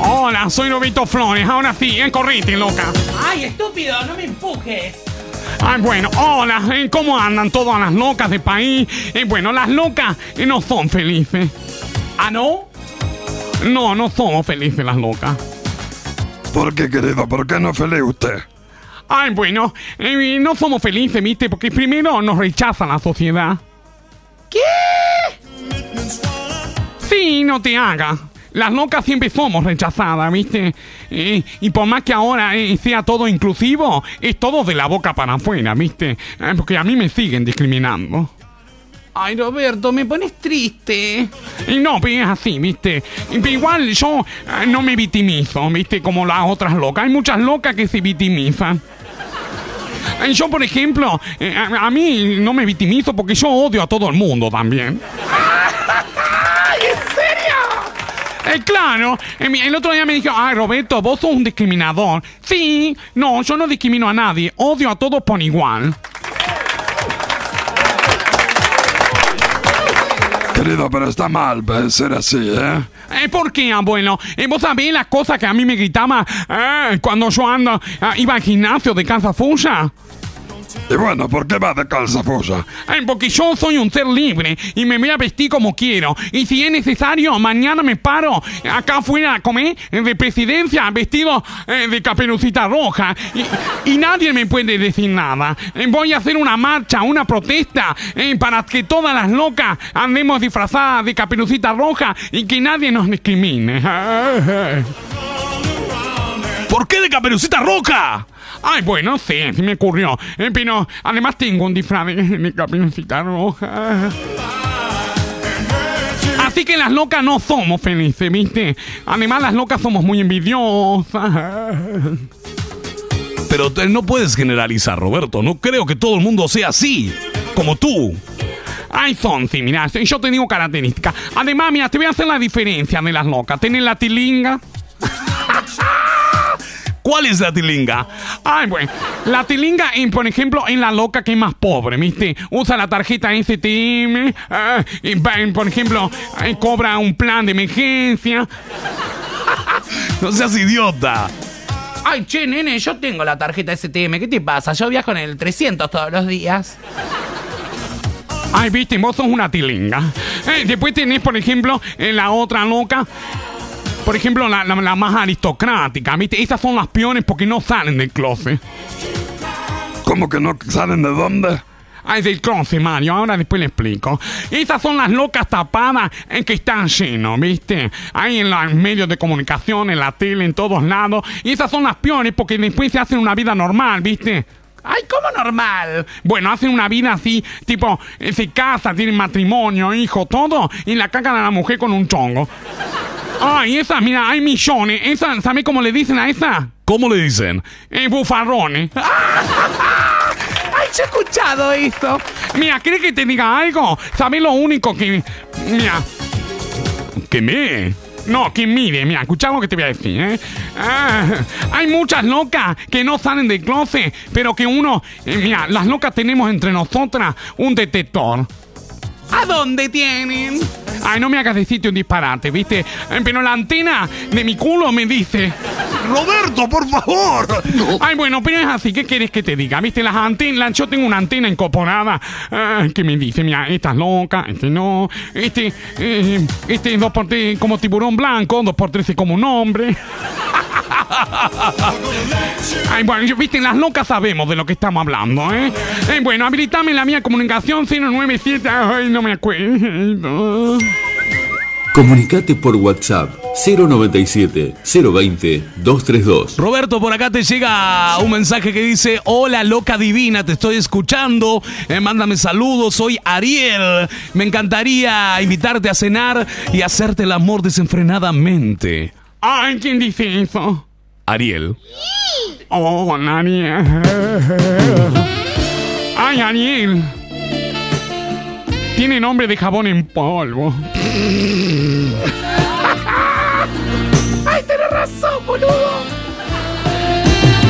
Hola, soy Novito Flores. Ahora sí, eh, corrite, loca. Ay, estúpido, no me empujes. Ay, bueno, hola, eh, ¿cómo andan todas las locas del país? Eh, bueno, las locas eh, no son felices. ¿Ah, no? No, no somos felices las locas. ¿Por qué, querido? ¿Por qué no es feliz usted? Ay, bueno, eh, no somos felices, ¿viste? Porque primero nos rechaza la sociedad. ¿Qué? Sí, no te hagas. Las locas siempre somos rechazadas, ¿viste? Eh, y por más que ahora eh, sea todo inclusivo, es todo de la boca para afuera, ¿viste? Eh, porque a mí me siguen discriminando. Ay, Roberto, me pones triste. No, pues es así, ¿viste? Pues igual yo eh, no me victimizo, ¿viste? Como las otras locas. Hay muchas locas que se victimizan. Yo, por ejemplo, eh, a, a mí no me victimizo porque yo odio a todo el mundo también. Eh, claro, el otro día me dijo, ay Roberto, vos sos un discriminador. Sí, no, yo no discrimino a nadie, odio a todos por igual. Querido, pero está mal eh, ser así, ¿eh? Eh, ¿Por qué, abuelo? Eh, ¿Vos sabés las cosas que a mí me gritaba eh, cuando yo ando, iba al gimnasio de Casa Fuya? Y bueno, ¿por qué va de calza fuya? Eh, porque yo soy un ser libre y me voy a vestir como quiero. Y si es necesario, mañana me paro acá afuera a comer de presidencia vestido eh, de caperucita roja. Y, y nadie me puede decir nada. Eh, voy a hacer una marcha, una protesta eh, para que todas las locas andemos disfrazadas de caperucita roja y que nadie nos discrimine. ¿Por qué de caperucita roja? Ay, bueno, sí, se me ocurrió. Eh, pero además tengo un disfraz de, de caperucita roja. Así que las locas no somos felices, ¿viste? Además, las locas somos muy envidiosas. Pero te- no puedes generalizar, Roberto. No creo que todo el mundo sea así, como tú. Ay, son, sí, mira, sí, yo te digo características. Además, mira, te voy a hacer la diferencia de las locas. Tienen la tilinga. ¿Cuál es la tilinga? Ay, bueno, la tilinga, en, por ejemplo, en la loca que es más pobre, ¿viste? Usa la tarjeta STM, ah, y, por ejemplo, eh, cobra un plan de emergencia. No seas idiota. Ay, che, nene, yo tengo la tarjeta STM. ¿Qué te pasa? Yo viajo en el 300 todos los días. Ay, viste, vos sos una tilinga. Eh, después tenés, por ejemplo, eh, la otra loca. Por ejemplo, la, la- la más aristocrática, ¿viste? Esas son las peores porque no salen del closet. ¿Cómo que no salen de dónde? Ay, del closet, Mario. Ahora después le explico. Esas son las locas tapadas en que están llenos, ¿viste? Ahí en los medios de comunicación, en la tele, en todos lados. Y esas son las peores porque después se hacen una vida normal, ¿viste? Ay, ¿cómo normal? Bueno, hacen una vida así, tipo, eh, se casa, tienen matrimonio, hijo, todo, y la cagan a la mujer con un chongo. Ay, esas, mira, hay millones. Esas, ¿sabe cómo le dicen a esa? ¿Cómo le dicen? Eh, bufarrones. He escuchado eso. Mira, ¿quieres que te diga algo? ¿Sabes lo único que... Mira, ¿Qué me? no, que mire, mira, escucha lo que te voy a decir, ¿eh? Ah, hay muchas locas que no salen del closet, pero que uno... eh, mira, las locas tenemos entre nosotras un detector. ¿A dónde tienen? Ay, no me hagas decirte un disparate, ¿viste? Eh, Pero la antena de mi culo me dice... Roberto, por favor. Ay, bueno, pero es así, ¿qué quieres que te diga? ¿Viste? Las antenas, yo tengo una antena incorporada ah, que me dice, mira, esta es loca, este no, este, eh, este es dos por tres como tiburón blanco, dos por tres es como un hombre. Ay, bueno, yo- viste, las locas sabemos de lo que estamos hablando, ¿eh? Eh, bueno, habilitame la mía comunicación 097, ay, no me acuerdo. Comunicate por WhatsApp 097 020 232. Roberto, por acá te llega un mensaje que dice, hola loca divina, te estoy escuchando, eh, mándame saludos, soy Ariel, me encantaría invitarte a cenar y hacerte el amor desenfrenadamente. Ay, ¿quién dice eso? Ariel. Oh, Ariel. Ay, Ariel. Tiene nombre de jabón en polvo. Ay, tenés razón, boludo.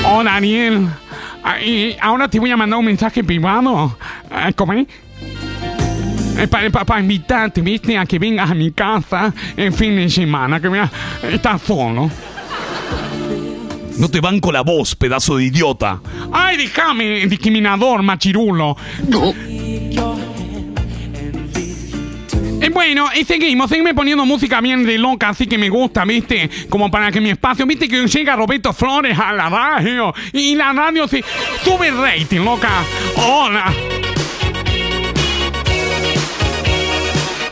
Hola, Ariel. Ay, ahora te voy a mandar un mensaje privado. Ah, ¿Cómo es? Para invitarte, viste, a que vengas a mi casa en fin de semana, que mira, estás solo. No te banco la voz, pedazo de idiota. Ay, déjame, discriminador, machirulo. No. Bueno, y seguimos, seguime poniendo música bien de loca, así que me gusta, ¿viste? Como para que mi espacio, ¿viste? Que llega Roberto Flores a la radio. Y la radio se sube rating, loca. Hola.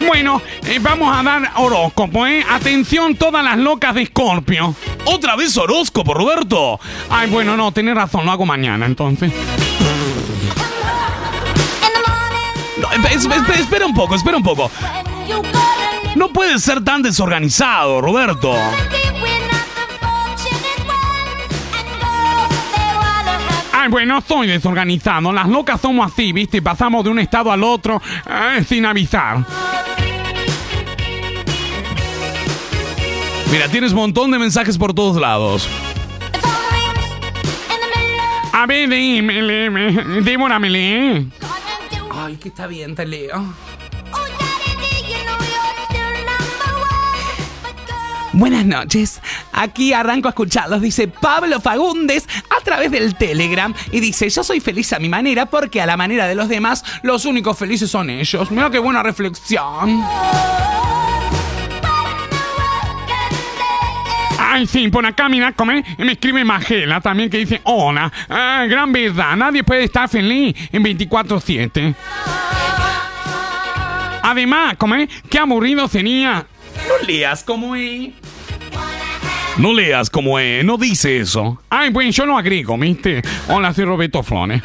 Bueno, eh, vamos a dar horóscopo, ¿eh? Atención todas las locas de Escorpio. ¿Otra vez horóscopo, Roberto? Ay, bueno, no, tenés razón, lo hago mañana entonces. No, es- es- espera un poco, espera un poco. No puedes ser tan desorganizado, Roberto. Ay, bueno, soy desorganizado. Las locas somos así, ¿viste? Pasamos de un estado al otro eh, sin avisar. Mira, tienes un montón de mensajes por todos lados. A ver. Ay, que está bien, te leo. Buenas noches. Aquí arranco a escucharlos. Dice Pablo Fagundes a través del Telegram. Y dice, yo soy feliz a mi manera porque a la manera de los demás, los únicos felices son ellos. Mira qué buena reflexión. Ay, sí, por acá, mira, come, me escribe Magela también que dice, hola, ah, gran verdad, nadie puede estar feliz en 24-7. Además, come, qué aburrido sería. No leas como es. No leas como es, no dice eso. Ay, bueno, yo lo agrego, ¿viste? Hola, soy Roberto Flores.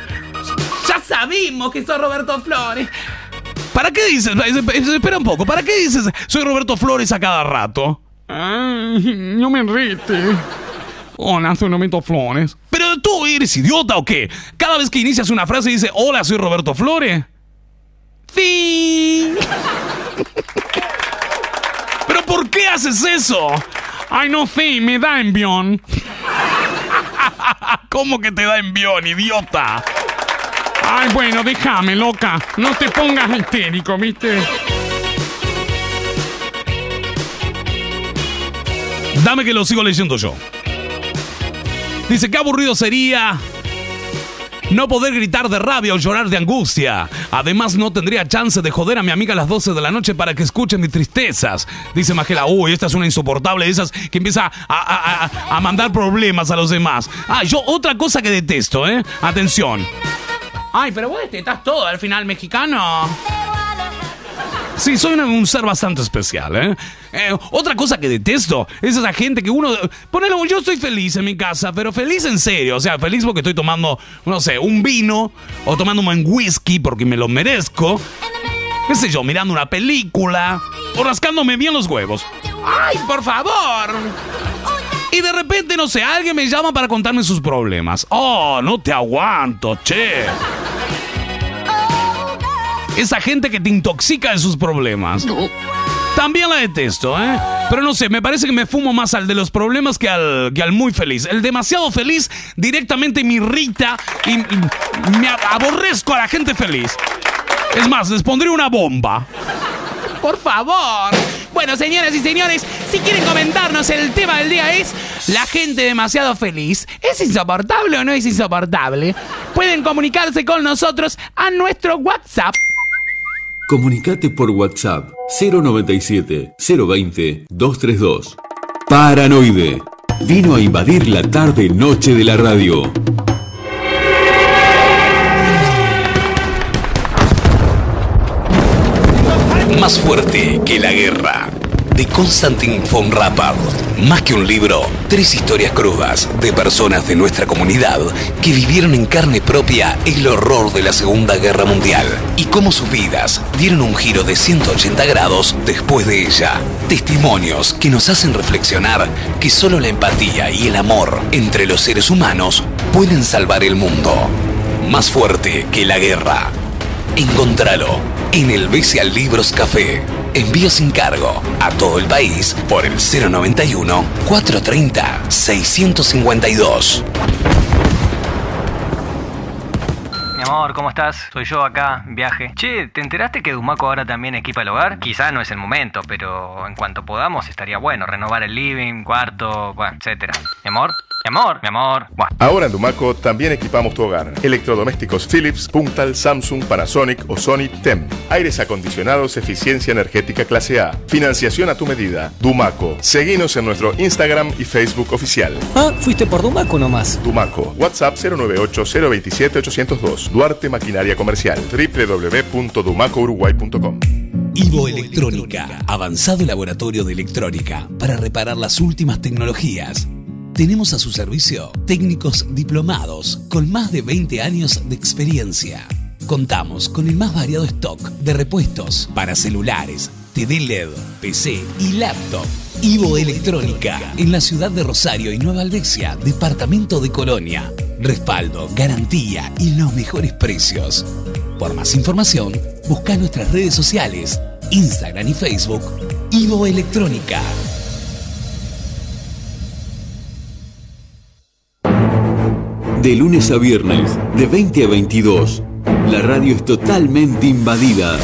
Ya sabimos que sos Roberto Flores. ¿Para qué dices? Espera un poco, ¿para qué dices soy Roberto Flores a cada rato? Ay, no me enrete. Hola, soy Roberto Flores. ¿Pero tú eres idiota o qué? Cada vez que inicias una frase dice, hola, soy Roberto Flores. Sí. ¿Pero por qué haces eso? Ay, no sé, me da envión. ¿Cómo que te da envión, idiota? Ay, bueno, déjame, loca. No te pongas histérico, ¿viste? Dame que lo sigo leyendo yo. Dice, qué aburrido sería no poder gritar de rabia o llorar de angustia. Además, no tendría chance de joder a mi amiga a las 12 de la noche para que escuche mis tristezas. Dice Magela, uy, esta es una insoportable de esas que empieza a, mandar problemas a los demás. Ah, yo otra cosa que detesto, ¿eh? Atención. Ay, pero vos estás todo al final mexicano. Sí, soy un ser bastante especial, ¿eh? Eh, Otra cosa que detesto es esa gente que uno... Ponele, yo estoy feliz en mi casa, pero feliz en serio. O sea, feliz porque estoy tomando, no sé, un vino o tomando un whisky porque me lo merezco. ¿Qué sé yo? Mirando una película o rascándome bien los huevos. Ay, por favor. Y de repente, no sé, alguien me llama para contarme sus problemas. Oh, no te aguanto, che. Esa gente que te intoxica de sus problemas. También la detesto, ¿eh? Pero no sé, me parece que me fumo más al de los problemas que al, que al muy feliz. El demasiado feliz directamente me irrita y, y me ab- aborrezco a la gente feliz. Es más, les pondré una bomba. Por favor. Bueno, señoras y señores, si quieren comentarnos, el tema del día es la gente demasiado feliz. ¿Es insoportable o no es insoportable? Pueden comunicarse con nosotros a nuestro WhatsApp. Comunicate por WhatsApp 097 020 232. Paranoide. Vino a invadir la tarde noche de la radio. Más fuerte que la guerra. De Konstantin von Rappard. Más que un libro, tres historias crudas de personas de nuestra comunidad que vivieron en carne propia el horror de la Segunda Guerra Mundial y cómo sus vidas dieron un giro de 180 grados después de ella. Testimonios que nos hacen reflexionar que solo la empatía y el amor entre los seres humanos pueden salvar el mundo. Más fuerte que la guerra. Encontralo en el Bestial Libros Café. Envío sin cargo a todo el país por el 091 430 652. Mi amor, ¿cómo estás? Soy yo acá, viaje. Che, ¿te enteraste que Dumaco ahora también equipa el hogar? Quizá no es el momento, pero en cuanto podamos estaría bueno renovar el living, cuarto, bueno, etcétera. Mi amor, mi amor, mi amor. Buah. Ahora en Dumaco también equipamos tu hogar. Electrodomésticos Philips, Puntal, Samsung, Panasonic o Sony TEM. Aires acondicionados, eficiencia energética clase A. Financiación a tu medida. Dumaco. Seguinos en nuestro Instagram y Facebook oficial. Ah, fuiste por Dumaco nomás. Dumaco. WhatsApp 098-027-802. Duarte Maquinaria Comercial. www.dumacouruguay.com. Ivo Electrónica, avanzado laboratorio de electrónica para reparar las últimas tecnologías. Tenemos a su servicio técnicos diplomados con más de 20 años de experiencia. Contamos con el más variado stock de repuestos para celulares, TV LED, PC y laptop. Ivo Electrónica, en la ciudad de Rosario y Nueva Albesia, departamento de Colonia. Respaldo, garantía y los mejores precios. Por más información, busca nuestras redes sociales, Instagram y Facebook, Ivo Electrónica. De lunes a viernes, de 20 a 22, la radio es totalmente invadida.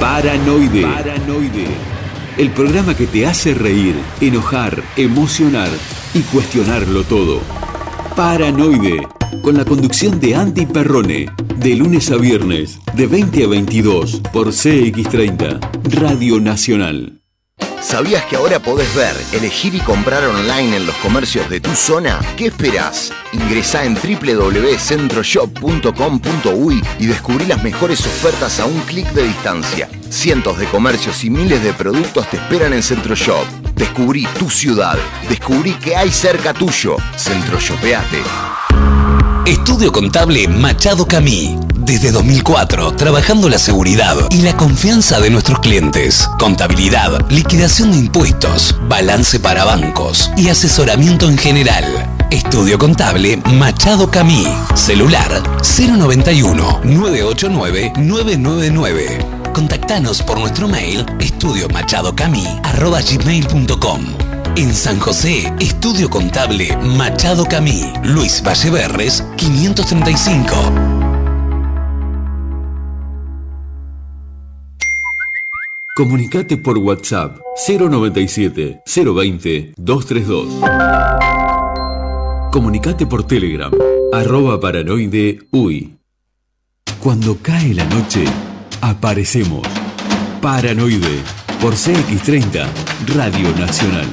Paranoide. Paranoide. El programa que te hace reír, enojar, emocionar y cuestionarlo todo. Paranoide. Con la conducción de Andy Perrone. De lunes a viernes, de 20 a 22, por CX30, Radio Nacional. ¿Sabías que ahora podés ver, elegir y comprar online en los comercios de tu zona? ¿Qué esperás? Ingresá en www.centroshop.com.uy y descubrí las mejores ofertas a un clic de distancia. Cientos de comercios y miles de productos te esperan en Centroshop. Descubrí tu ciudad. Descubrí que hay cerca tuyo. Centroshopeate. Estudio Contable Machado Camí. Desde 2004, trabajando la seguridad y la confianza de nuestros clientes. Contabilidad, liquidación de impuestos, balance para bancos y asesoramiento en general. Estudio Contable Machado Camí. Celular 091-989-999. Contactanos por nuestro mail estudiomachadocamí.com. En San José, Estudio Contable Machado Camí, Luis Valleverres, 535. Comunicate por WhatsApp 097 020 232. Comunicate por Telegram arroba paranoide uy. Cuando cae la noche, aparecemos. Paranoide por CX30 Radio Nacional.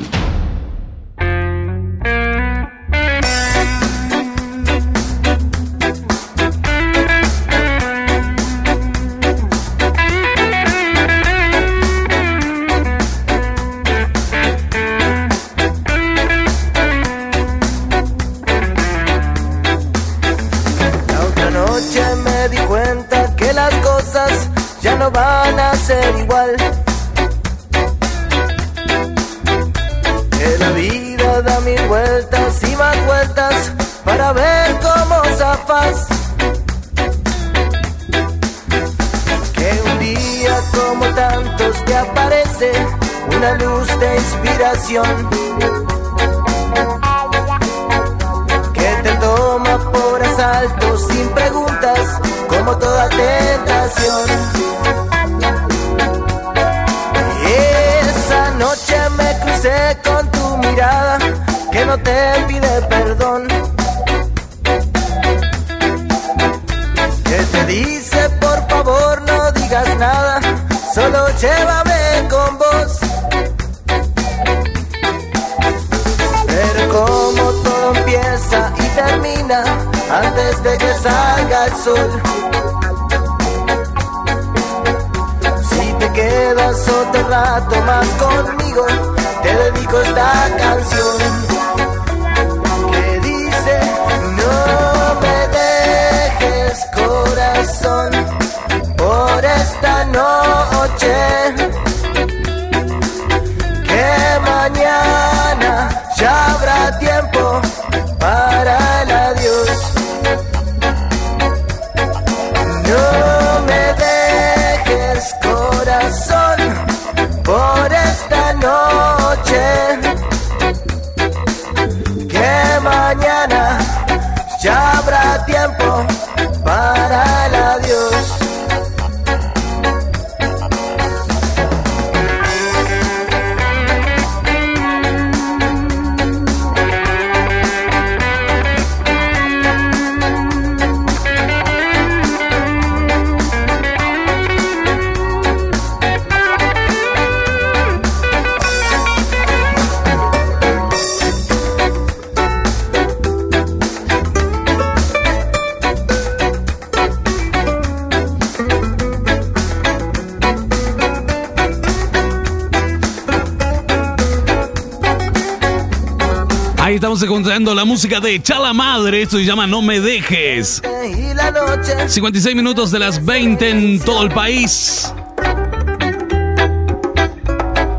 Ahí estamos escuchando la música de Chala Madre. Esto se llama No Me Dejes. Y la noche 56 minutos de las 20 en todo el país.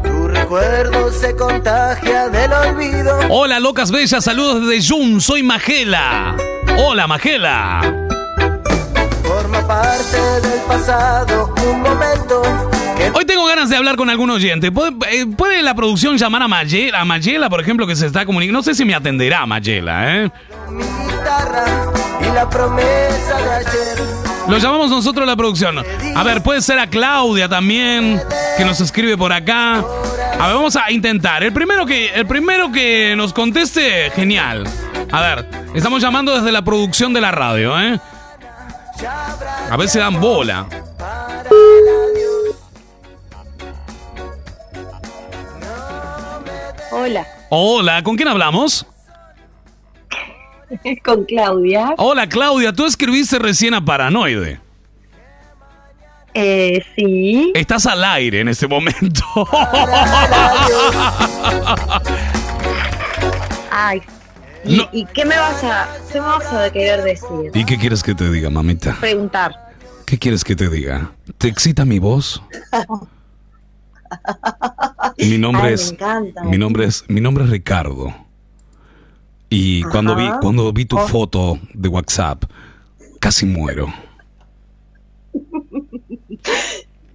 tu recuerdo se contagia del olvido. Hola, locas bellas. Saludos desde Jun. Soy Magela. Hola, Magela. Forma parte del pasado, un momento Hoy tengo ganas de hablar con algún oyente. ¿Puede, eh, puede la producción llamar a Mayela, a Mayela, por ejemplo, que se está comunicando? No sé si me atenderá Mayela, ¿eh? mi guitarra y la promesa de ayer. Lo llamamos nosotros la producción. A ver, puede ser a Claudia también, que nos escribe por acá. A ver, vamos a intentar. El primero que, el primero que nos conteste, genial. A ver, estamos llamando desde la producción de la radio, ¿eh? A ver si dan bola. Hola, Hola, ¿con quién hablamos? con Claudia. Hola, Claudia, tú escribiste recién a Paranoide. Eh, sí. Estás al aire en este momento. Ay. ¿Y, y qué me vas a qué me vas a querer decir? ¿Y qué quieres que te diga, mamita? Preguntar. ¿Qué quieres que te diga? ¿Te excita mi voz? Mi nombre Ay, me es encanta. mi nombre es mi nombre es Ricardo. Y cuando vi cuando vi tu Oh. foto de WhatsApp casi muero.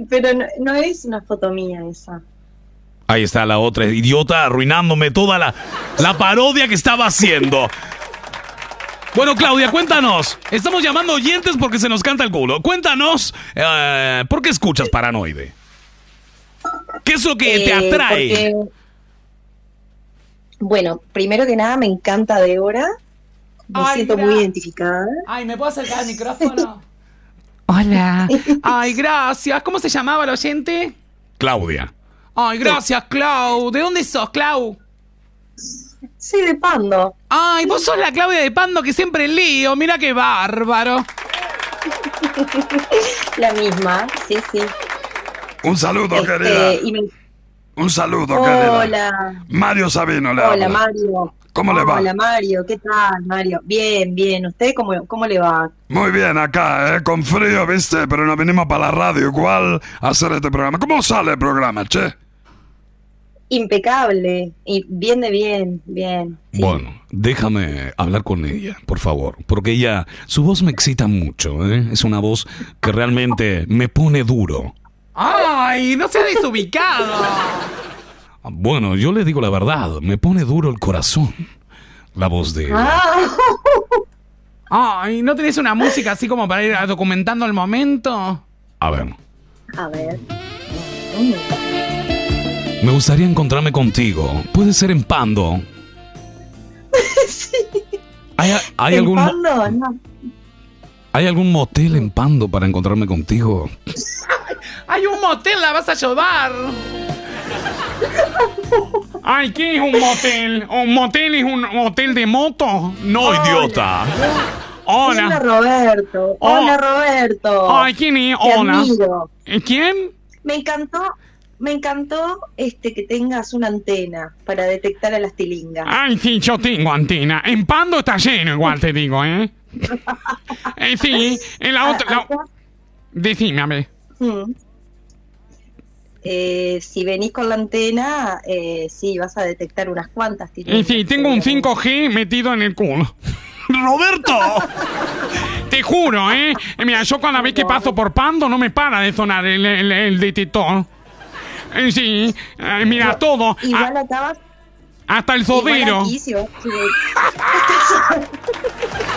Pero no, no es una foto mía esa. Ahí está la otra idiota arruinándome toda la la parodia que estaba haciendo. Bueno, Claudia, cuéntanos. Estamos llamando oyentes porque se nos canta el culo. Cuéntanos, eh, ¿por qué escuchas Paranoide? ¿Qué es lo que te Eh, atrae? porque- bueno, primero que nada me encanta Débora. Me Ay, siento mira. muy identificada. Ay, ¿me puedo acercar al micrófono? Hola. Ay, gracias. ¿Cómo se llamaba el oyente? Claudia. Ay, gracias, Clau. ¿De dónde sos, Clau? Sí, de Pando. Ay, vos sos la Claudia de Pando que siempre lío. Mira qué bárbaro. La misma, sí, sí. Un saludo, Este, querida. me- Un saludo, querida. Hola. Mario Sabino le Hola, habla. Mario. ¿Cómo le va? Hola, Mario. ¿Qué tal, Mario? Bien, bien. ¿Usted cómo, cómo le va? Muy bien, acá, ¿eh? con frío, viste, pero nos venimos para la radio igual a hacer este programa. ¿Cómo sale el programa, che? Impecable. Y bien de bien, bien. Bueno, déjame hablar con ella, por favor, porque ella, su voz me excita mucho, ¿eh? Es una voz que realmente me pone duro. Ay, no seas desubicado. Bueno, yo le digo la verdad, me pone duro el corazón. La voz de... Ah. Ay, ¿no tenés una música así como para ir documentando el momento? A ver, A ver. me gustaría encontrarme contigo. Puede ser en Pando. ¿Hay, hay ¿En algún, mo- Pando? No. ¿Hay algún motel en Pando para encontrarme contigo? Hay un motel, la vas a llevar. Ay, ¿qué es un motel? ¿Un motel es un hotel de moto? No, idiota. Hola, Hola. Roberto. Hola, Roberto. Ay, ¿quién es? Te Hola. admiro. ¿Eh, ¿Quién? Me encantó, me encantó este que tengas una antena para detectar a las tilingas. Ay, sí, yo tengo antena. En Pando está lleno, igual te digo, ¿eh? Eh, sí, en la otra... la- Decime, a ver. Mm. Eh, si venís con la antena, eh, sí, vas a detectar unas cuantas Eh, tilingas. sí, tengo un 5G metido en el culo. ¡Roberto! Te juro, ¿eh? Eh, Mira, yo cada vez que paso por Pando no me para de sonar el, el- el detector. Eh, sí, eh, mira, todo. Igual a- acá hasta el igual sodero.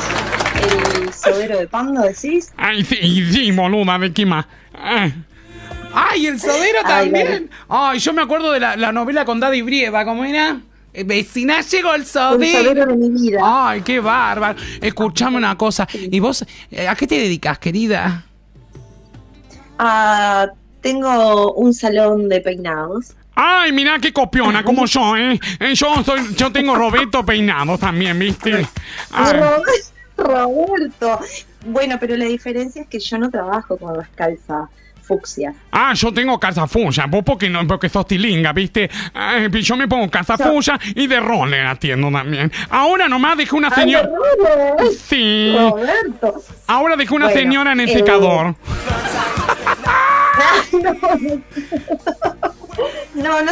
El sodero de Pando, decís. Ay, sí, sí, boluda, ¿de qué más? Eh, Ay, el sodero Ay, también. Ay, yo me acuerdo de la, la novela con Daddy Brieva, ¿cómo era? Eh, Vecina, llegó el sodero. De mi vida. Ay, qué bárbaro. Escuchame una cosa. ¿Y vos eh, a qué te dedicas, querida? Ah, tengo un salón de peinados. Ay, mira qué copiona, como yo, ¿eh? Eh, Yo, soy, yo tengo Roberto peinado también, ¿viste? Ay. Ro- Roberto, Bueno, pero la diferencia es que yo no trabajo con las calzas fucsias. Ah, yo tengo calza fuya, vos porque no, porque sos tilinga, ¿viste? Ay, yo me pongo calza Yo- fuya y de roller atiendo también. Ahora nomás dejé una Ay, señora. Sí. Roberto. Ahora dejé una Bueno, señora en el eh, secador. No, no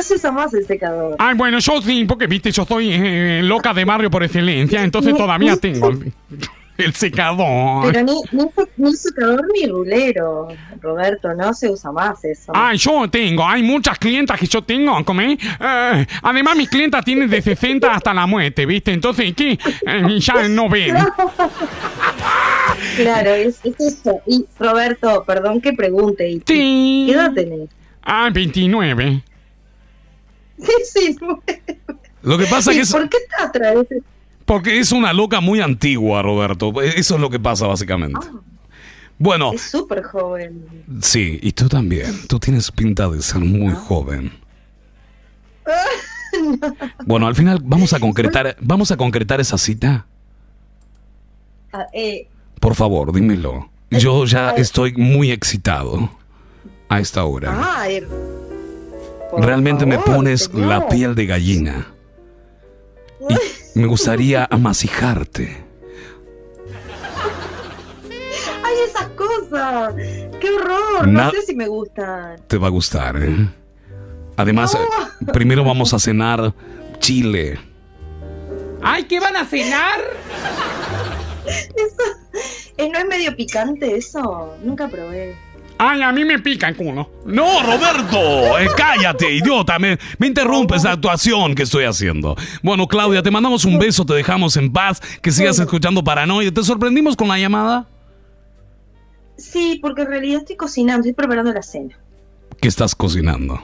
se usa más el secador. Ay, bueno, yo sí, porque viste, yo soy eh, loca de barrio por excelencia, entonces todavía tengo el, secador. Pero ni, ni, ni secador ni rulero, Roberto, no se usa más eso. Ay, yo tengo, hay muchas clientas que yo tengo, ¿comé? Eh, además, mis clientas tienen de 60 hasta la muerte, ¿viste? Entonces, ¿qué? Eh, ya no ven. Claro, es, es eso. Y Roberto, perdón que pregunte, ¿y Sí. ¿qué edad tenés? Ah, 29. Sí, Lo que pasa ¿Y que es, ¿Por qué te atraes? porque es una loca muy antigua, Roberto. Eso es lo que pasa básicamente. Bueno, Es súper joven. sí, y tú también. Tú tienes pinta de ser muy joven. Bueno, al final vamos a concretar, vamos a concretar esa cita. Ah, eh, Por favor, dímelo. Yo ya estoy muy excitado a esta hora. Realmente me pones señor. la piel de gallina. Y me gustaría amasijarte. Ay, esas cosas. ¡Qué horror! Na- No sé si me gustan. Te va a gustar, ¿eh? Además, eh, primero vamos a cenar chile. Ay, ¿qué van a cenar? Eh, ¿No es medio picante eso? Nunca probé. Ay, a mí me pica el culo. No, Roberto, eh, cállate, idiota, me, me interrumpes la actuación que estoy haciendo. Bueno, Claudia, te mandamos un beso, te dejamos en paz, que sigas escuchando Paranoia. ¿Te sorprendimos con la llamada? Sí, porque en realidad estoy cocinando, estoy preparando la cena. ¿Qué estás cocinando?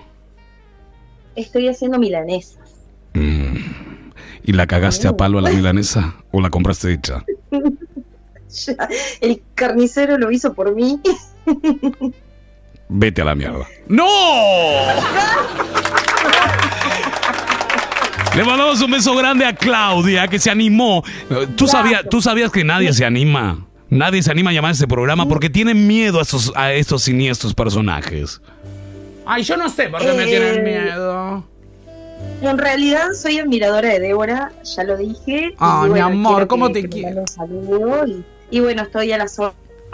Estoy haciendo milanesas. Mm. ¿Y la cagaste a palo a la milanesa o la compraste hecha? Ya, El carnicero lo hizo por mí. Vete a la mierda. ¡No! Le mandamos un beso grande a Claudia, que se animó. Eh, ¿Tú sabías, tú sabías que nadie se anima? Nadie se anima a llamar a este programa porque tienen miedo a estos, a estos siniestros personajes. Ay, yo no sé por qué me Eh, tienen miedo. En realidad soy admiradora de Débora, ya lo dije. Ah, mi bueno, amor, ¿cómo que- te quiero? y, y bueno, estoy a las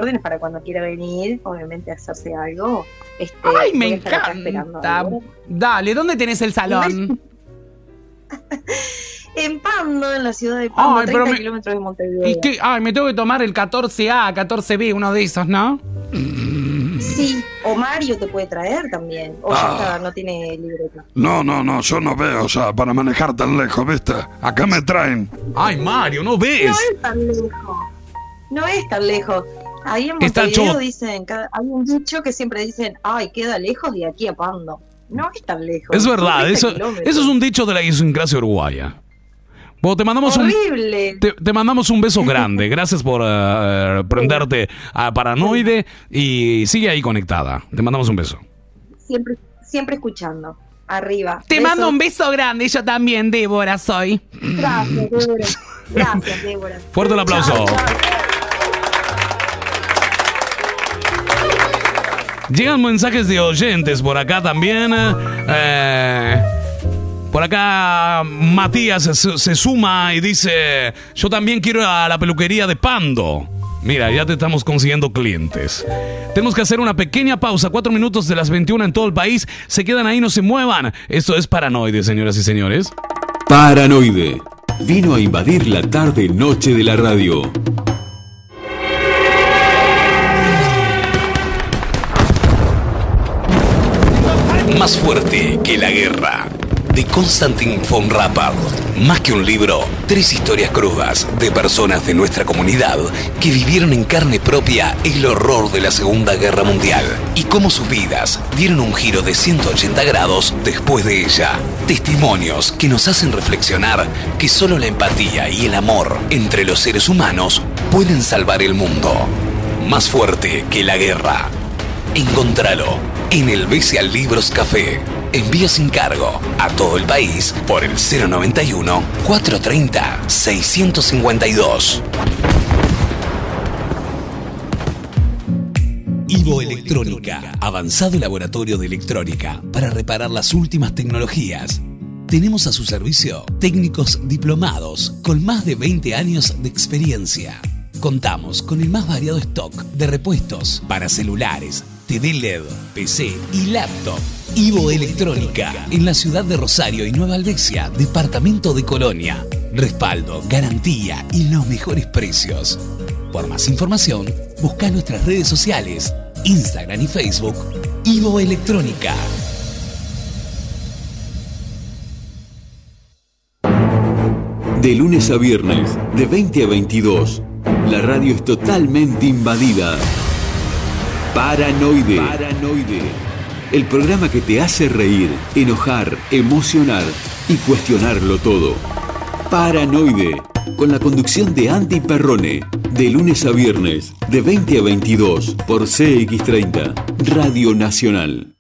órdenes para cuando quiera venir, obviamente a hacerse algo. Este, Ay, me encanta. Dale, ¿dónde tenés el salón? En Pando, en la ciudad de Pando, Ay, 30 pero me- kilómetros de Montevideo. ¿Y qué? Ay, me tengo que tomar el 14A, 14B, uno de esos, ¿no? Sí, o Mario te puede traer también. O ya Ah. está, no tiene libreta. No, no, no, yo no veo ya para manejar tan lejos, ¿viste? Acá me traen. Ay, Mario, ¿no No ves? es tan lejos. No es tan lejos. Ahí en Montevideo dicen, hay un dicho que siempre dicen, ay, queda lejos de aquí a Pando. No es tan lejos. Es verdad, son 30 eso, kilómetros. eso es un dicho de la idiosincrasia uruguaya. Bueno, te mandamos un, Horrible. te, te mandamos un beso grande. Gracias por eh, prenderte a Paranoide y sigue ahí conectada. Te mandamos un beso. Siempre, siempre escuchando. Arriba. Te mando un beso grande, yo también, Débora, soy. Gracias, Débora. Gracias, Débora. Fuerte el aplauso. Chao, chao. Llegan mensajes de oyentes por acá también. eh, por acá Matías se, suma y dice, yo también quiero a la peluquería de Pando. Mira, ya te estamos consiguiendo clientes. Tenemos que hacer una pequeña pausa, cuatro minutos de las 21 en todo el país. Se quedan ahí, no se muevan. Esto es Paranoide, señoras y señores. Paranoide. Vino a invadir la tarde-noche de la radio. Más fuerte que la guerra. De Konstantin von Rappard. Más que un libro, tres historias crudas de personas de nuestra comunidad que vivieron en carne propia el horror de la Segunda Guerra Mundial y cómo sus vidas dieron un giro de 180 grados después de ella. Testimonios que nos hacen reflexionar que solo la empatía y el amor entre los seres humanos pueden salvar el mundo. Más fuerte que la guerra. Encontralo en el Bestial Libros Café. Envía sin cargo a todo el país por el 091 430 652. Ivo Electrónica, avanzado laboratorio de electrónica para reparar las últimas tecnologías. Tenemos a su servicio técnicos diplomados con más de 20 años de experiencia. Contamos con el más variado stock de repuestos para celulares, TV LED, PC y laptop. Ivo Electrónica, en la ciudad de Rosario y Nueva Albesia, departamento de Colonia. Respaldo, garantía y los mejores precios. Por más información, busca nuestras redes sociales, Instagram y Facebook, Ivo Electrónica. De lunes a viernes, de 20 a 22, la radio es totalmente invadida. Paranoide. Paranoide. El programa que te hace reír, enojar, emocionar y cuestionarlo todo. Paranoide. Con la conducción de Andy Perrone. De lunes a viernes, de 20 a 22, por CX30, Radio Nacional.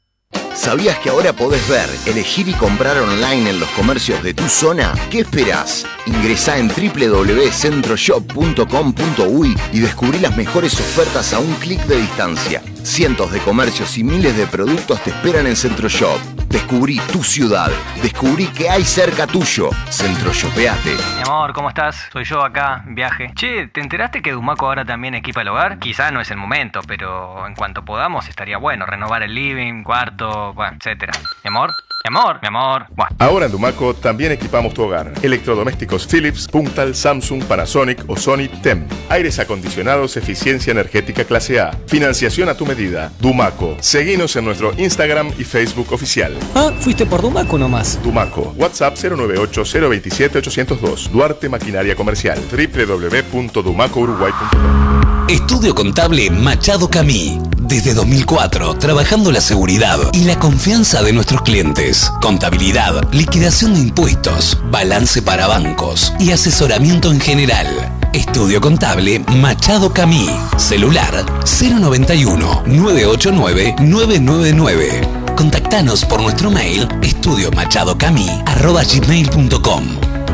¿Sabías que ahora podés ver, elegir y comprar online en los comercios de tu zona? ¿Qué esperás? Ingresá en www.centroshop.com.uy y descubrí las mejores ofertas a un clic de distancia. Cientos de comercios y miles de productos te esperan en Centroshop. Descubrí tu ciudad. Descubrí que hay cerca tuyo. Centroshopeate. Mi amor, ¿cómo estás? Soy yo acá, viaje. Che, ¿te enteraste que Dumaco ahora también equipa el hogar? Quizá no es el momento, pero en cuanto podamos estaría bueno renovar el living, cuarto, etcétera. Mi amor, mi amor, mi amor. Bueno. Ahora en Dumaco también equipamos tu hogar. Electrodomésticos Philips, Puntal, Samsung, Panasonic o Sony TEM. Aires acondicionados, eficiencia energética clase A. Financiación a tu medida. Dumaco. Seguinos en nuestro Instagram y Facebook oficial. Ah, fuiste por Dumaco nomás. Dumaco. WhatsApp 098-027-802. Duarte Maquinaria Comercial. www.dumacouruguay.com Estudio Contable Machado Camí. Desde 2004, trabajando la seguridad y la confianza de nuestros clientes. Contabilidad, liquidación de impuestos, balance para bancos y asesoramiento en general. Estudio Contable Machado Camí. Celular 091-989-999. Contactanos por nuestro mail estudiomachadocamí.com.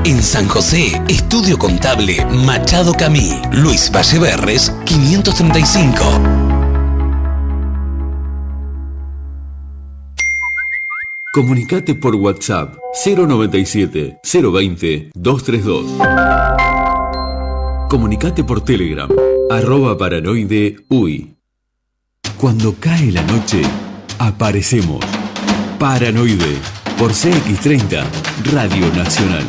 En San José, Estudio Contable Machado Camí. Luis Valleverres, 535. Comunicate por WhatsApp 097 020 232. Comunicate por Telegram arroba paranoide uy. Cuando cae la noche, aparecemos. Paranoide por CX30 Radio Nacional.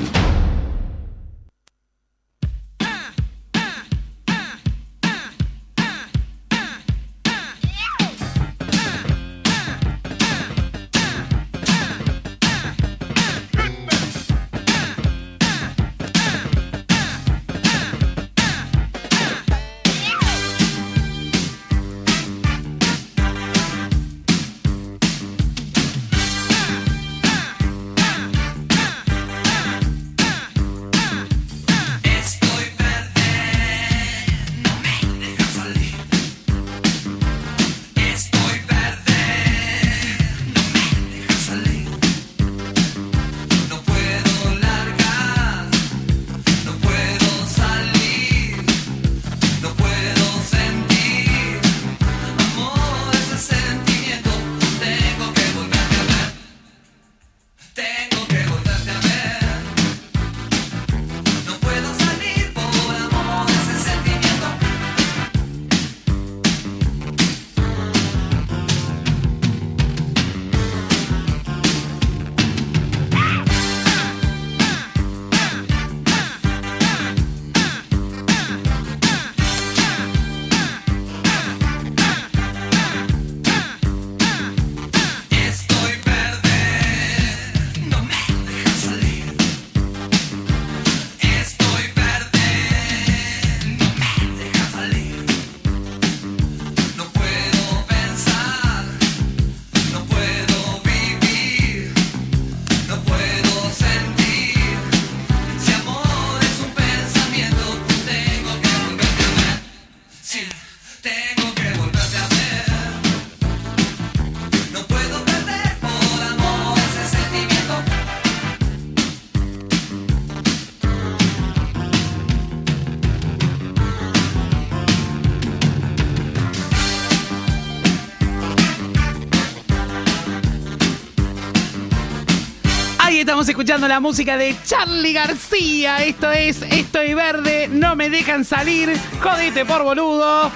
Estamos escuchando la música de Charlie García. Esto es Estoy Verde, no me dejan salir. Jodete por boludo.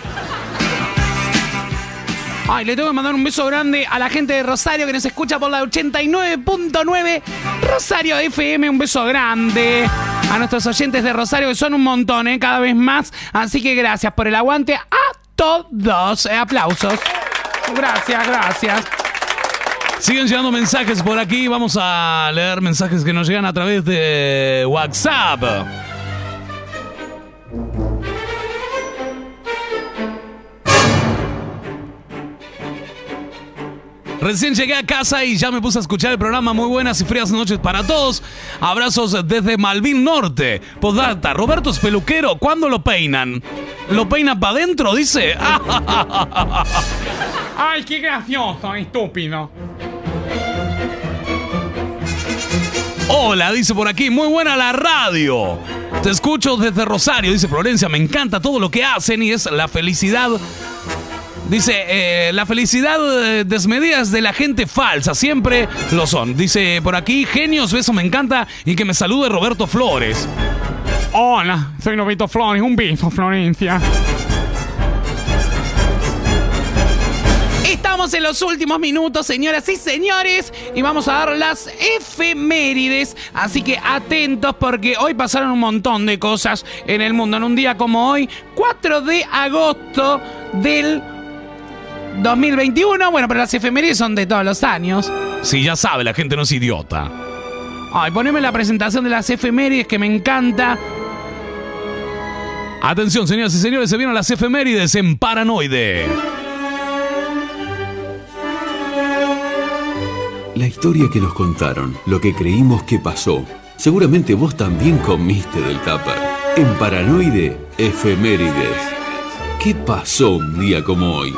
Ay, le tengo que mandar un beso grande a la gente de Rosario que nos escucha por la 89.9 Rosario FM. Un beso grande a nuestros oyentes de Rosario que son un montón, ¿eh? cada vez más. Así que gracias por el aguante a todos. Eh, aplausos. Gracias, gracias. Siguen llegando mensajes por aquí. Vamos a leer mensajes que nos llegan a través de WhatsApp. Recién llegué a casa y ya me puse a escuchar el programa. Muy buenas y frías noches para todos. Abrazos desde Malvin Norte. Podata, Roberto es peluquero. ¿Cuándo lo peinan? ¿Lo peinan para adentro? Dice. Ay, qué gracioso, estúpido. Hola, dice por aquí. Muy buena la radio. Te escucho desde Rosario, dice Florencia. Me encanta todo lo que hacen y es la felicidad Dice, eh, la felicidad eh, desmedidas de la gente falsa, siempre lo son. Dice por aquí, genios, beso, me encanta y que me salude Roberto Flores. Hola, soy Roberto Flores, un beso, Florencia. Estamos en los últimos minutos, señoras y señores, y vamos a dar las efemérides. Así que atentos porque hoy pasaron un montón de cosas en el mundo. En un día como hoy, 4 de agosto del 2021. Bueno, pero las efemérides son de todos los años. Sí, ya sabe, la gente no es idiota. Ay, poneme la presentación de las efemérides que me encanta. Atención, señoras y señores, se vieron las efemérides en Paranoide. La historia que nos contaron, lo que creímos que pasó. Seguramente vos también comiste del tupper. En Paranoide, efemérides. ¿Qué pasó un día como hoy?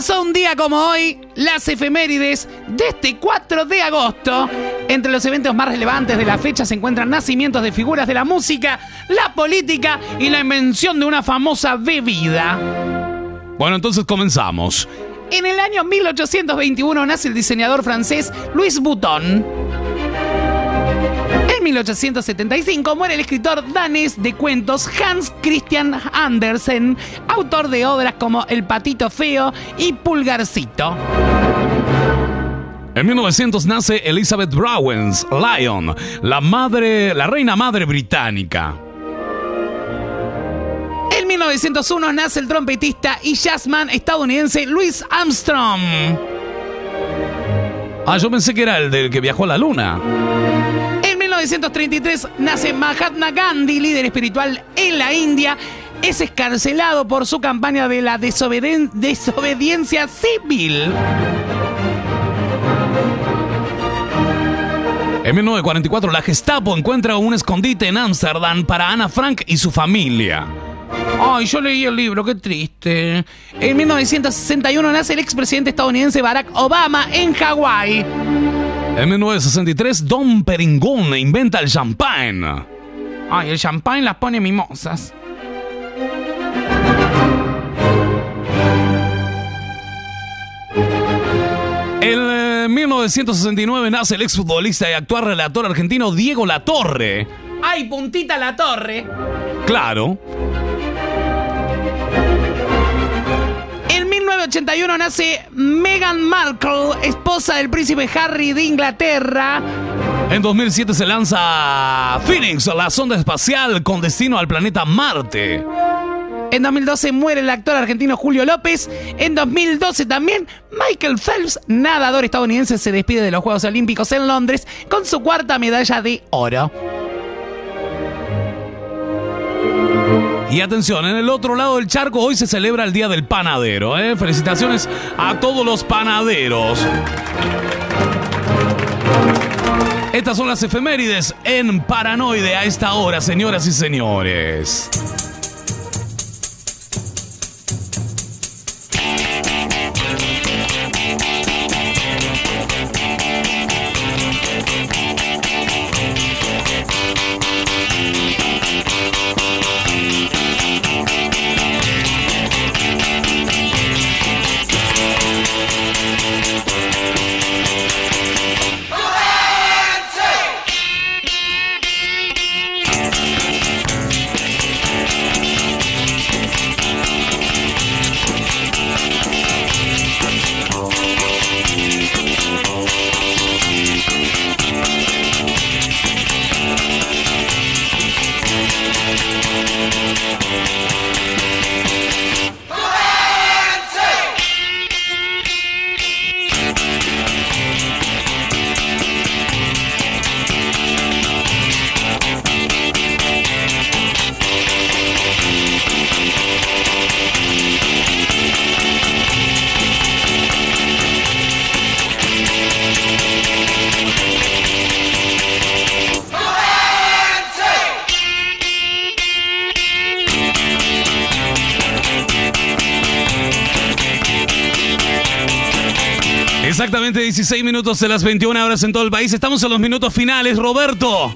pasó un día como hoy, las efemérides de este 4 de agosto. Entre los eventos más relevantes de la fecha se encuentran nacimientos de figuras de la música, la política y la invención de una famosa bebida. Bueno, entonces comenzamos. En el año 1821 nace el diseñador francés Louis Vuitton. En 1875 muere el escritor danés de cuentos Hans Christian Andersen, autor de obras como El patito feo y Pulgarcito. En 1900 nace Elizabeth Browens, Lion, la madre, la reina madre británica. En 1901 nace el trompetista y jazzman estadounidense Louis Armstrong. Ah, yo pensé que era el del que viajó a la luna. 1933 nace Mahatma Gandhi, líder espiritual en la India. Es escarcelado por su campaña de la desobediencia civil. En 1944, la Gestapo encuentra un escondite en Ámsterdam para Ana Frank y su familia. Ay, yo leí el libro, qué triste. En 1961 nace el expresidente estadounidense Barack Obama en Hawái. En 1963, Don Peringón inventa el champagne. Ay, el champagne las pone mimosas. En 1969 nace el exfutbolista y actual relator argentino Diego Latorre. ¡Ay, puntita Latorre! Claro. 1981 nace Meghan Markle, esposa del príncipe Harry de Inglaterra. En 2007 se lanza Phoenix, la sonda espacial con destino al planeta Marte. En 2012 muere el actor argentino Julio López. En 2012 también Michael Phelps, nadador estadounidense, se despide de los Juegos Olímpicos en Londres con su cuarta medalla de oro. Y atención, en el otro lado del charco hoy se celebra el Día del Panadero. ¿eh? Felicitaciones a todos los panaderos. Estas son las efemérides en Paranoide a esta hora, señoras y señores. Minutos de las 21 horas en todo el país. Estamos en los minutos finales, Roberto.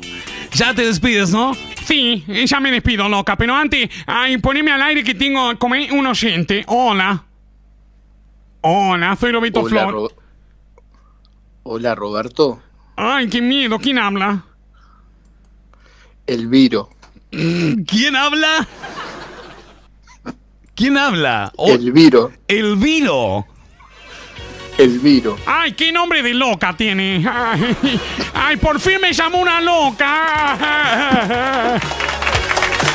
Ya te despides, ¿no? Sí, ya me despido, loca. Pero antes, ay, poneme al aire que tengo como un oyente. Hola. Hola, soy Roberto Hola, Flor. Ro- Hola, Roberto. Ay, qué miedo. ¿Quién habla? Elviro. ¿Quién habla? ¿Quién habla? Oh, Elviro. Elviro. Elviro. Ay, qué nombre de loca tiene. Ay, ay, por fin me llamó una loca.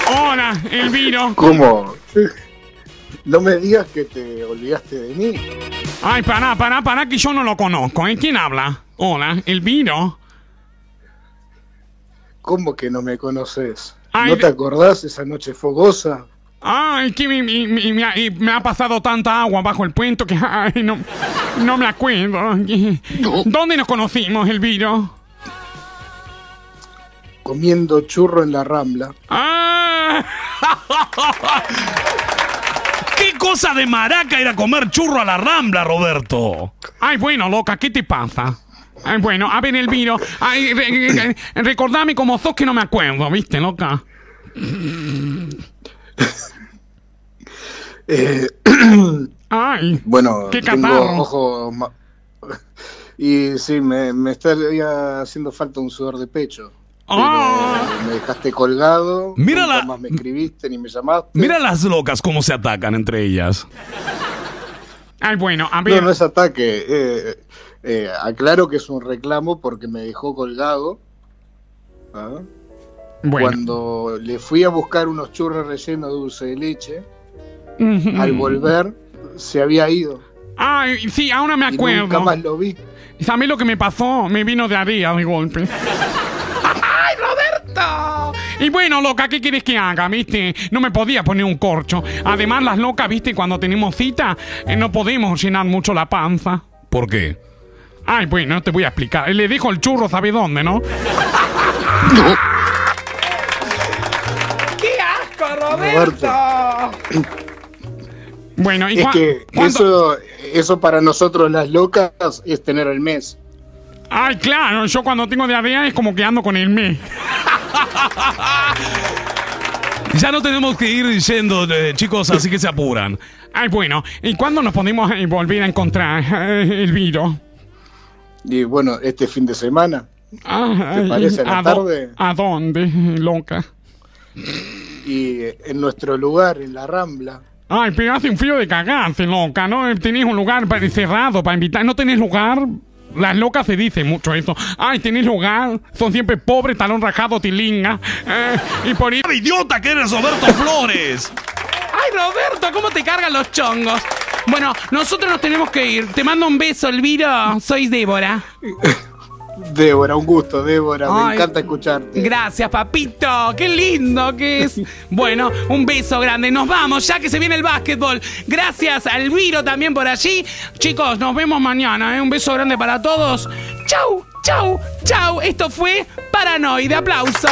Hola, Elviro. ¿Cómo? No me digas que te olvidaste de mí. Ay, pará, pará, pará, que yo no lo conozco. ¿eh? ¿Quién habla? Hola, Elviro. ¿Cómo que no me conoces? Ay, ¿No te acordás esa noche fogosa? Ay, que me, me- ha, y me ha pasado tanta agua bajo el puente que ay, no, no me acuerdo. ¿Dónde nos conocimos, Elviro? Comiendo churro en la rambla. Ah. ¿Qué cosa de maraca ir a comer churro a la rambla, Roberto? Ay, bueno, loca, ¿qué te pasa? Ay, bueno, a ver, Elviro. Ay, re- re- re- recordame como sos que no me acuerdo, ¿viste, loca? Eh, Ay, bueno, qué tengo Y sí, me, me estaría haciendo falta un sudor de pecho. Ah. me dejaste colgado. Mira nunca la- más me escribiste ni me llamaste. Mira las locas cómo se atacan entre ellas. Ay, bueno, a No, ver. no es ataque. eh, eh, aclaro que es un reclamo porque me dejó colgado. ¿ah? Bueno. Cuando le fui a buscar unos churros rellenos de dulce de leche, al volver se había ido. Ay, sí, ahora me Y acuerdo. nunca más lo vi. ¿Sabes lo que me pasó? Me vino de arriba de golpe. ¡Ay, Roberto! Y bueno, loca, ¿qué quieres que haga, viste? No me podía poner un corcho. Además, las locas, viste, cuando tenemos cita, eh, no podemos llenar mucho la panza. ¿Por qué? Ay, bueno, no te voy a explicar. Le dejo el churro, ¿sabe dónde, no? Roberto! Bueno, ¿y Es que eso, eso para nosotros las locas es tener el mes. Ay, claro, yo cuando tengo diarrea es como que ando con el me. Ya no tenemos que ir yendo, eh, chicos, así que se apuran. Ay, bueno, ¿y cuándo nos podemos eh, volver a encontrar, eh, Elviro? Y bueno, este fin de semana. Ay, parece a la tarde? ¿A dónde, loca? Y en nuestro lugar, en la Rambla. Ay, pero hace un frío de cagarse, loca, ¿no? Tenés un lugar para- cerrado para invitar. ¿No tenés lugar? Las locas se dicen mucho eso. Ay, ¿tenés lugar? Son siempre pobres, talón rajado, tilinga. Eh, y por ahí... ¡Idiota que eres, Roberto Flores! Ay, Roberto, ¿cómo te cargan los chongos? Bueno, nosotros nos tenemos que ir. Te mando un beso, Elviro. Soy Débora. Débora, un gusto, Débora. Me encanta escucharte. Gracias, papito. Qué lindo que es. Bueno, un beso grande. Nos vamos, ya que se viene el básquetbol. Gracias a Elviro también por allí. Chicos, nos vemos mañana. ¿eh? Un beso grande para todos. Chau, chau, chau. Esto fue Paranoide. Aplausos.